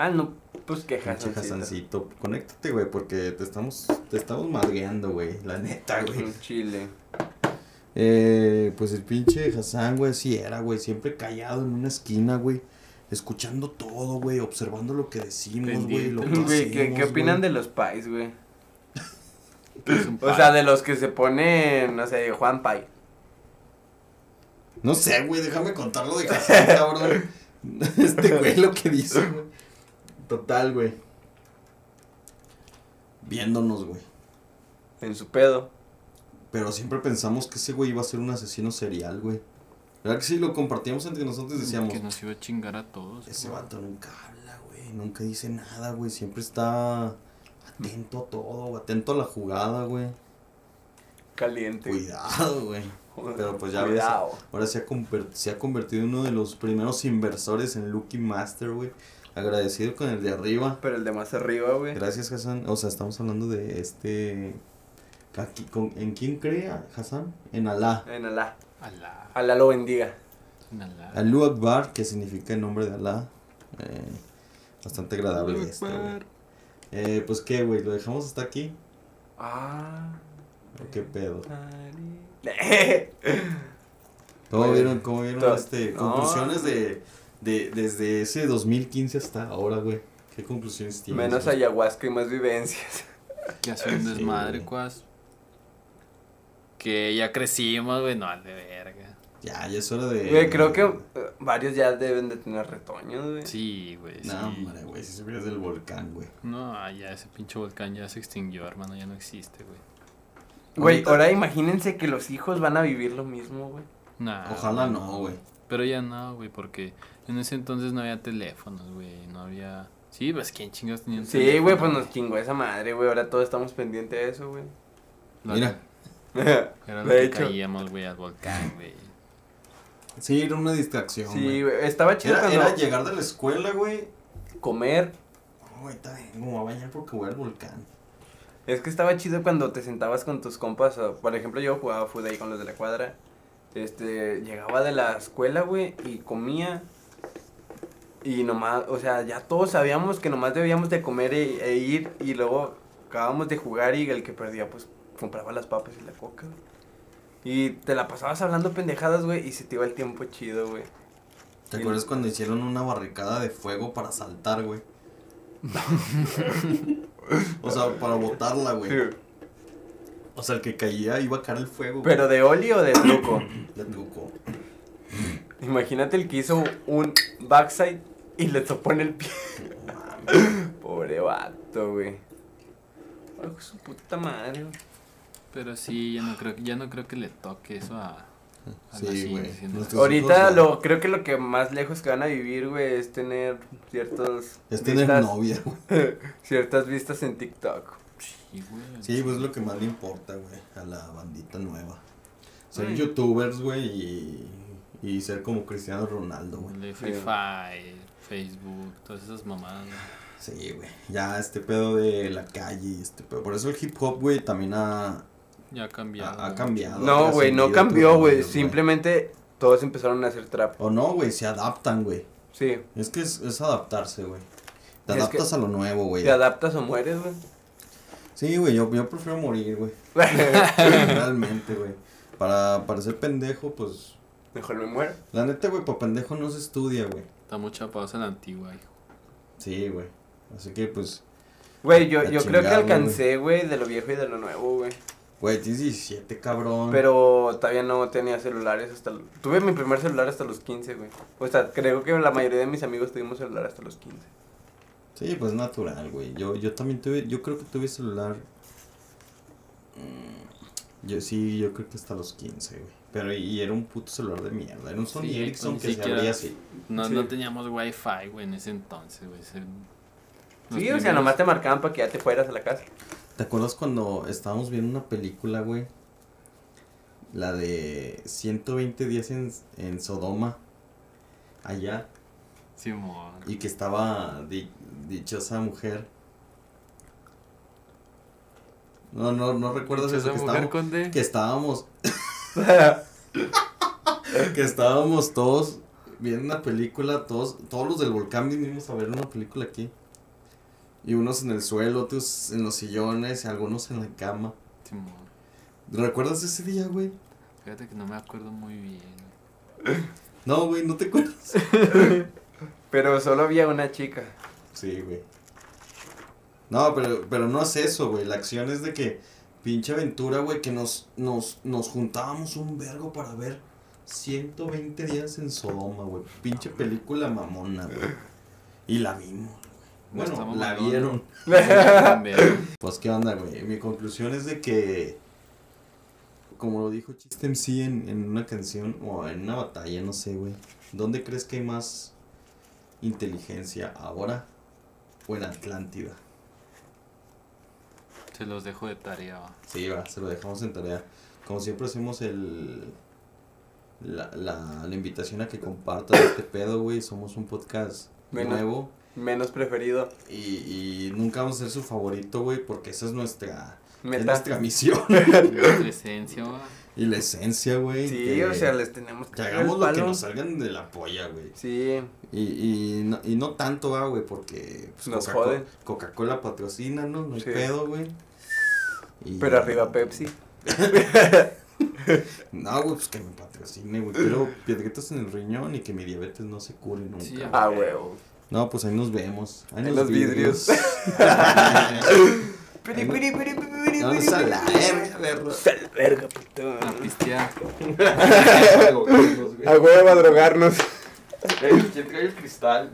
Ah, no, pues que Pinche Hassancito. Hassancito. Conéctate, güey, porque te estamos, te estamos madreando, güey. La neta, güey. Un chile. Eh, pues el pinche Hassan, güey, sí era, güey. Siempre callado en una esquina, güey. Escuchando todo, güey. Observando lo que decimos, güey. Lo que Güey, ¿qué, hacemos, ¿qué opinan de los pais, güey? O sea, de los que se ponen, no sé, Juan Pai. No sé, güey. Déjame contarlo de Hassan, cabrón. Este güey lo que dice, güey. Total, güey. Viéndonos, güey. En su pedo. Pero siempre pensamos que ese güey iba a ser un asesino serial, güey. ¿Verdad que sí? Lo compartíamos entre nosotros y decíamos... que nos iba a chingar a todos. Ese güey. vato nunca habla, güey. Nunca dice nada, güey. Siempre está atento a todo, atento a la jugada, güey. Caliente. Cuidado, güey. Pero pues ya ves. Cuidado. Ahora se ha, se ha convertido en uno de los primeros inversores en Lucky Master, güey. Agradecido con el de arriba. Pero el de más arriba, güey. Gracias, Hassan. O sea, estamos hablando de este. aquí- con- ¿En quién cree Hassan? En Alá. En Alá. Alá, Alá lo bendiga. alá. Alú Akbar, que significa el nombre de Alá. Eh, bastante agradable esto, güey. Eh, pues qué, güey, ¿lo dejamos hasta aquí? Ah. ¿O qué pedo? ¿Cómo vieron, cómo vieron este, no. conclusiones de, de, desde ese 2015 hasta ahora, güey? ¿Qué conclusiones tienes? Menos güey? ayahuasca y más vivencias. Que hace un Sí, desmadre, cuas. Que ya crecimos, güey, no, de verga. Ya, ya es hora de... Güey, creo que eh, varios ya deben de tener retoños, güey. Sí, güey, sí. No, hombre, güey, si supieras del volcán, güey. No, ya ese pinche volcán ya se extinguió, hermano, ya no existe, güey. Güey, ahora imagínense que los hijos van a vivir lo mismo, güey. Nah, Ojalá no, güey. Pero ya no, güey, porque en ese entonces no había teléfonos, güey, no había... Sí, pues quién chingados tenía un Sí, teléfono, güey, pues nos chingó esa madre, güey. Ahora todos estamos pendientes de eso, güey. Mira, Era lo de que hecho. caíamos, güey, al volcán, güey. sí, era una distracción, Sí, güey. Estaba chido Era, cuando era llegar de la escuela, güey. comer. No, güey, está bien, como va a bañar porque voy al volcán. Es que estaba chido cuando te sentabas con tus compas. o, por ejemplo, yo jugaba fútbol ahí con los de la cuadra. Este, llegaba de la escuela, güey, y comía. Y nomás, o sea, ya todos sabíamos que nomás debíamos de comer e, e ir. Y luego acabábamos de jugar y el que perdía, pues, compraba las papas y la coca. Y te la pasabas hablando pendejadas, güey, y se te iba el tiempo chido, güey. ¿Te acuerdas cuando hicieron una barricada de fuego para saltar, güey? o sea, para botarla, güey. O sea, el que caía iba a caer el fuego. güey. Pero de Oli o de truco. Le tocó. Imagínate el que hizo un backside y le topó en el pie. Pobre vato, güey. Ay, su puta madre, güey. Pero sí, ya no creo, ya no creo que le toque eso a... Sí, güey. Ahorita hijos, lo, creo que lo que más lejos que van a vivir, güey, es tener ciertos Es tener vistas, novia, güey. ciertas vistas en TikTok. Sí, güey. Sí, pues es lo que más le importa, güey, a la bandita nueva. Ser youtubers, güey, y, y ser como Cristiano Ronaldo, güey. Free. Fire, Facebook, todas esas mamadas. Sí, güey. Ya este pedo de la calle este pedo. Por eso el hip hop, güey, también ha, Ya ha cambiado. ha, cambiado. No, güey, no cambió, güey. Simplemente todos empezaron a hacer trap. O no, güey, se adaptan, güey. Sí. Es que es, es adaptarse, güey. Te Es adaptas a lo nuevo, güey. Te adaptas o mueres, güey. Sí, güey, yo, yo prefiero morir, güey. Realmente, güey. Para, para ser pendejo, pues... Mejor me muero. La neta, güey, para pendejo no se estudia, güey. Está mucha pausa en la antigua, hijo. Sí, güey. Así que, pues... Güey, yo, A yo creo que alcancé, güey, de lo viejo y de lo nuevo, güey. Güey, tienes 17, cabrón. Pero todavía no tenía celulares hasta... lo- Tuve mi primer celular hasta los 15, güey. O sea, creo que la mayoría de mis amigos tuvimos celular hasta los 15. Sí, pues natural, güey. Yo, yo también tuve... Yo creo que tuve celular... mm, Yo sí, yo creo que hasta los 15, güey. Pero y, era un puto celular de mierda. Era un Sony Sí, Ericsson que se abría así. No, Sí. no teníamos wifi, güey, en ese entonces, güey. Ese- Sí, o sea, nomás te marcaban para que ya te fueras a la casa. ¿Te acuerdas cuando estábamos viendo una película, güey? La de 120 días en, en Sodoma. Allá. Simón. Y que estaba di- dichosa mujer. No, no, no recuerdas eso que mujer estábamos. con D. Que estábamos. que estábamos todos viendo una película, todos, todos los del volcán vinimos a ver una película aquí. Y unos en el suelo, otros en los sillones, y algunos en la cama. Simón. ¿Recuerdas ese día, güey? Fíjate que no me acuerdo muy bien. No, güey, no te acuerdas. Pero solo había una chica. Sí, güey. No, pero, pero no es eso, güey. La acción es de que, pinche aventura, güey, que nos, nos, nos juntábamos un vergo para ver 120 días en Sodoma, güey. Pinche película mamona, güey. Y la vimos, güey. No Bueno, la vieron. Pues, ¿qué onda, güey? Mi conclusión es de que, como lo dijo Chiste MC en, en una canción o en una batalla, no sé, güey. ¿Dónde crees que hay más inteligencia ahora o en Atlántida? Se los dejo de tarea. va. Sí, va, se lo dejamos en tarea. Como siempre hacemos el la, la, la invitación a que compartan este pedo, güey. Somos un podcast nuevo Menos preferido. y, y nunca vamos a ser su favorito, güey, porque esa es nuestra, es Meta. nuestra misión Nuestra esencia, va. y la esencia, güey. Sí, que- o sea, les tenemos que caer hagamos el lo que nos salgan de la polla, güey. Sí, Y, y, no, y no tanto, va, güey, porque pues, Nos Coca-Cola- joden. Coca-Cola patrocina, ¿no? No hay Sí. pedo, güey. Y- pero arriba Pepsi. No, güey, pues que me patrocine, güey. Quiero piedritas en el riñón y que mi diabetes no se cure nunca. Sí, güey. Ah, huevo. No, pues ahí nos vemos. Ahí En nos los vidrios. Piri, piri, piri, piri, a la verga, verga. Verga, puto. A pistear. A huevo a drogarnos. ¿Quién trae el cristal?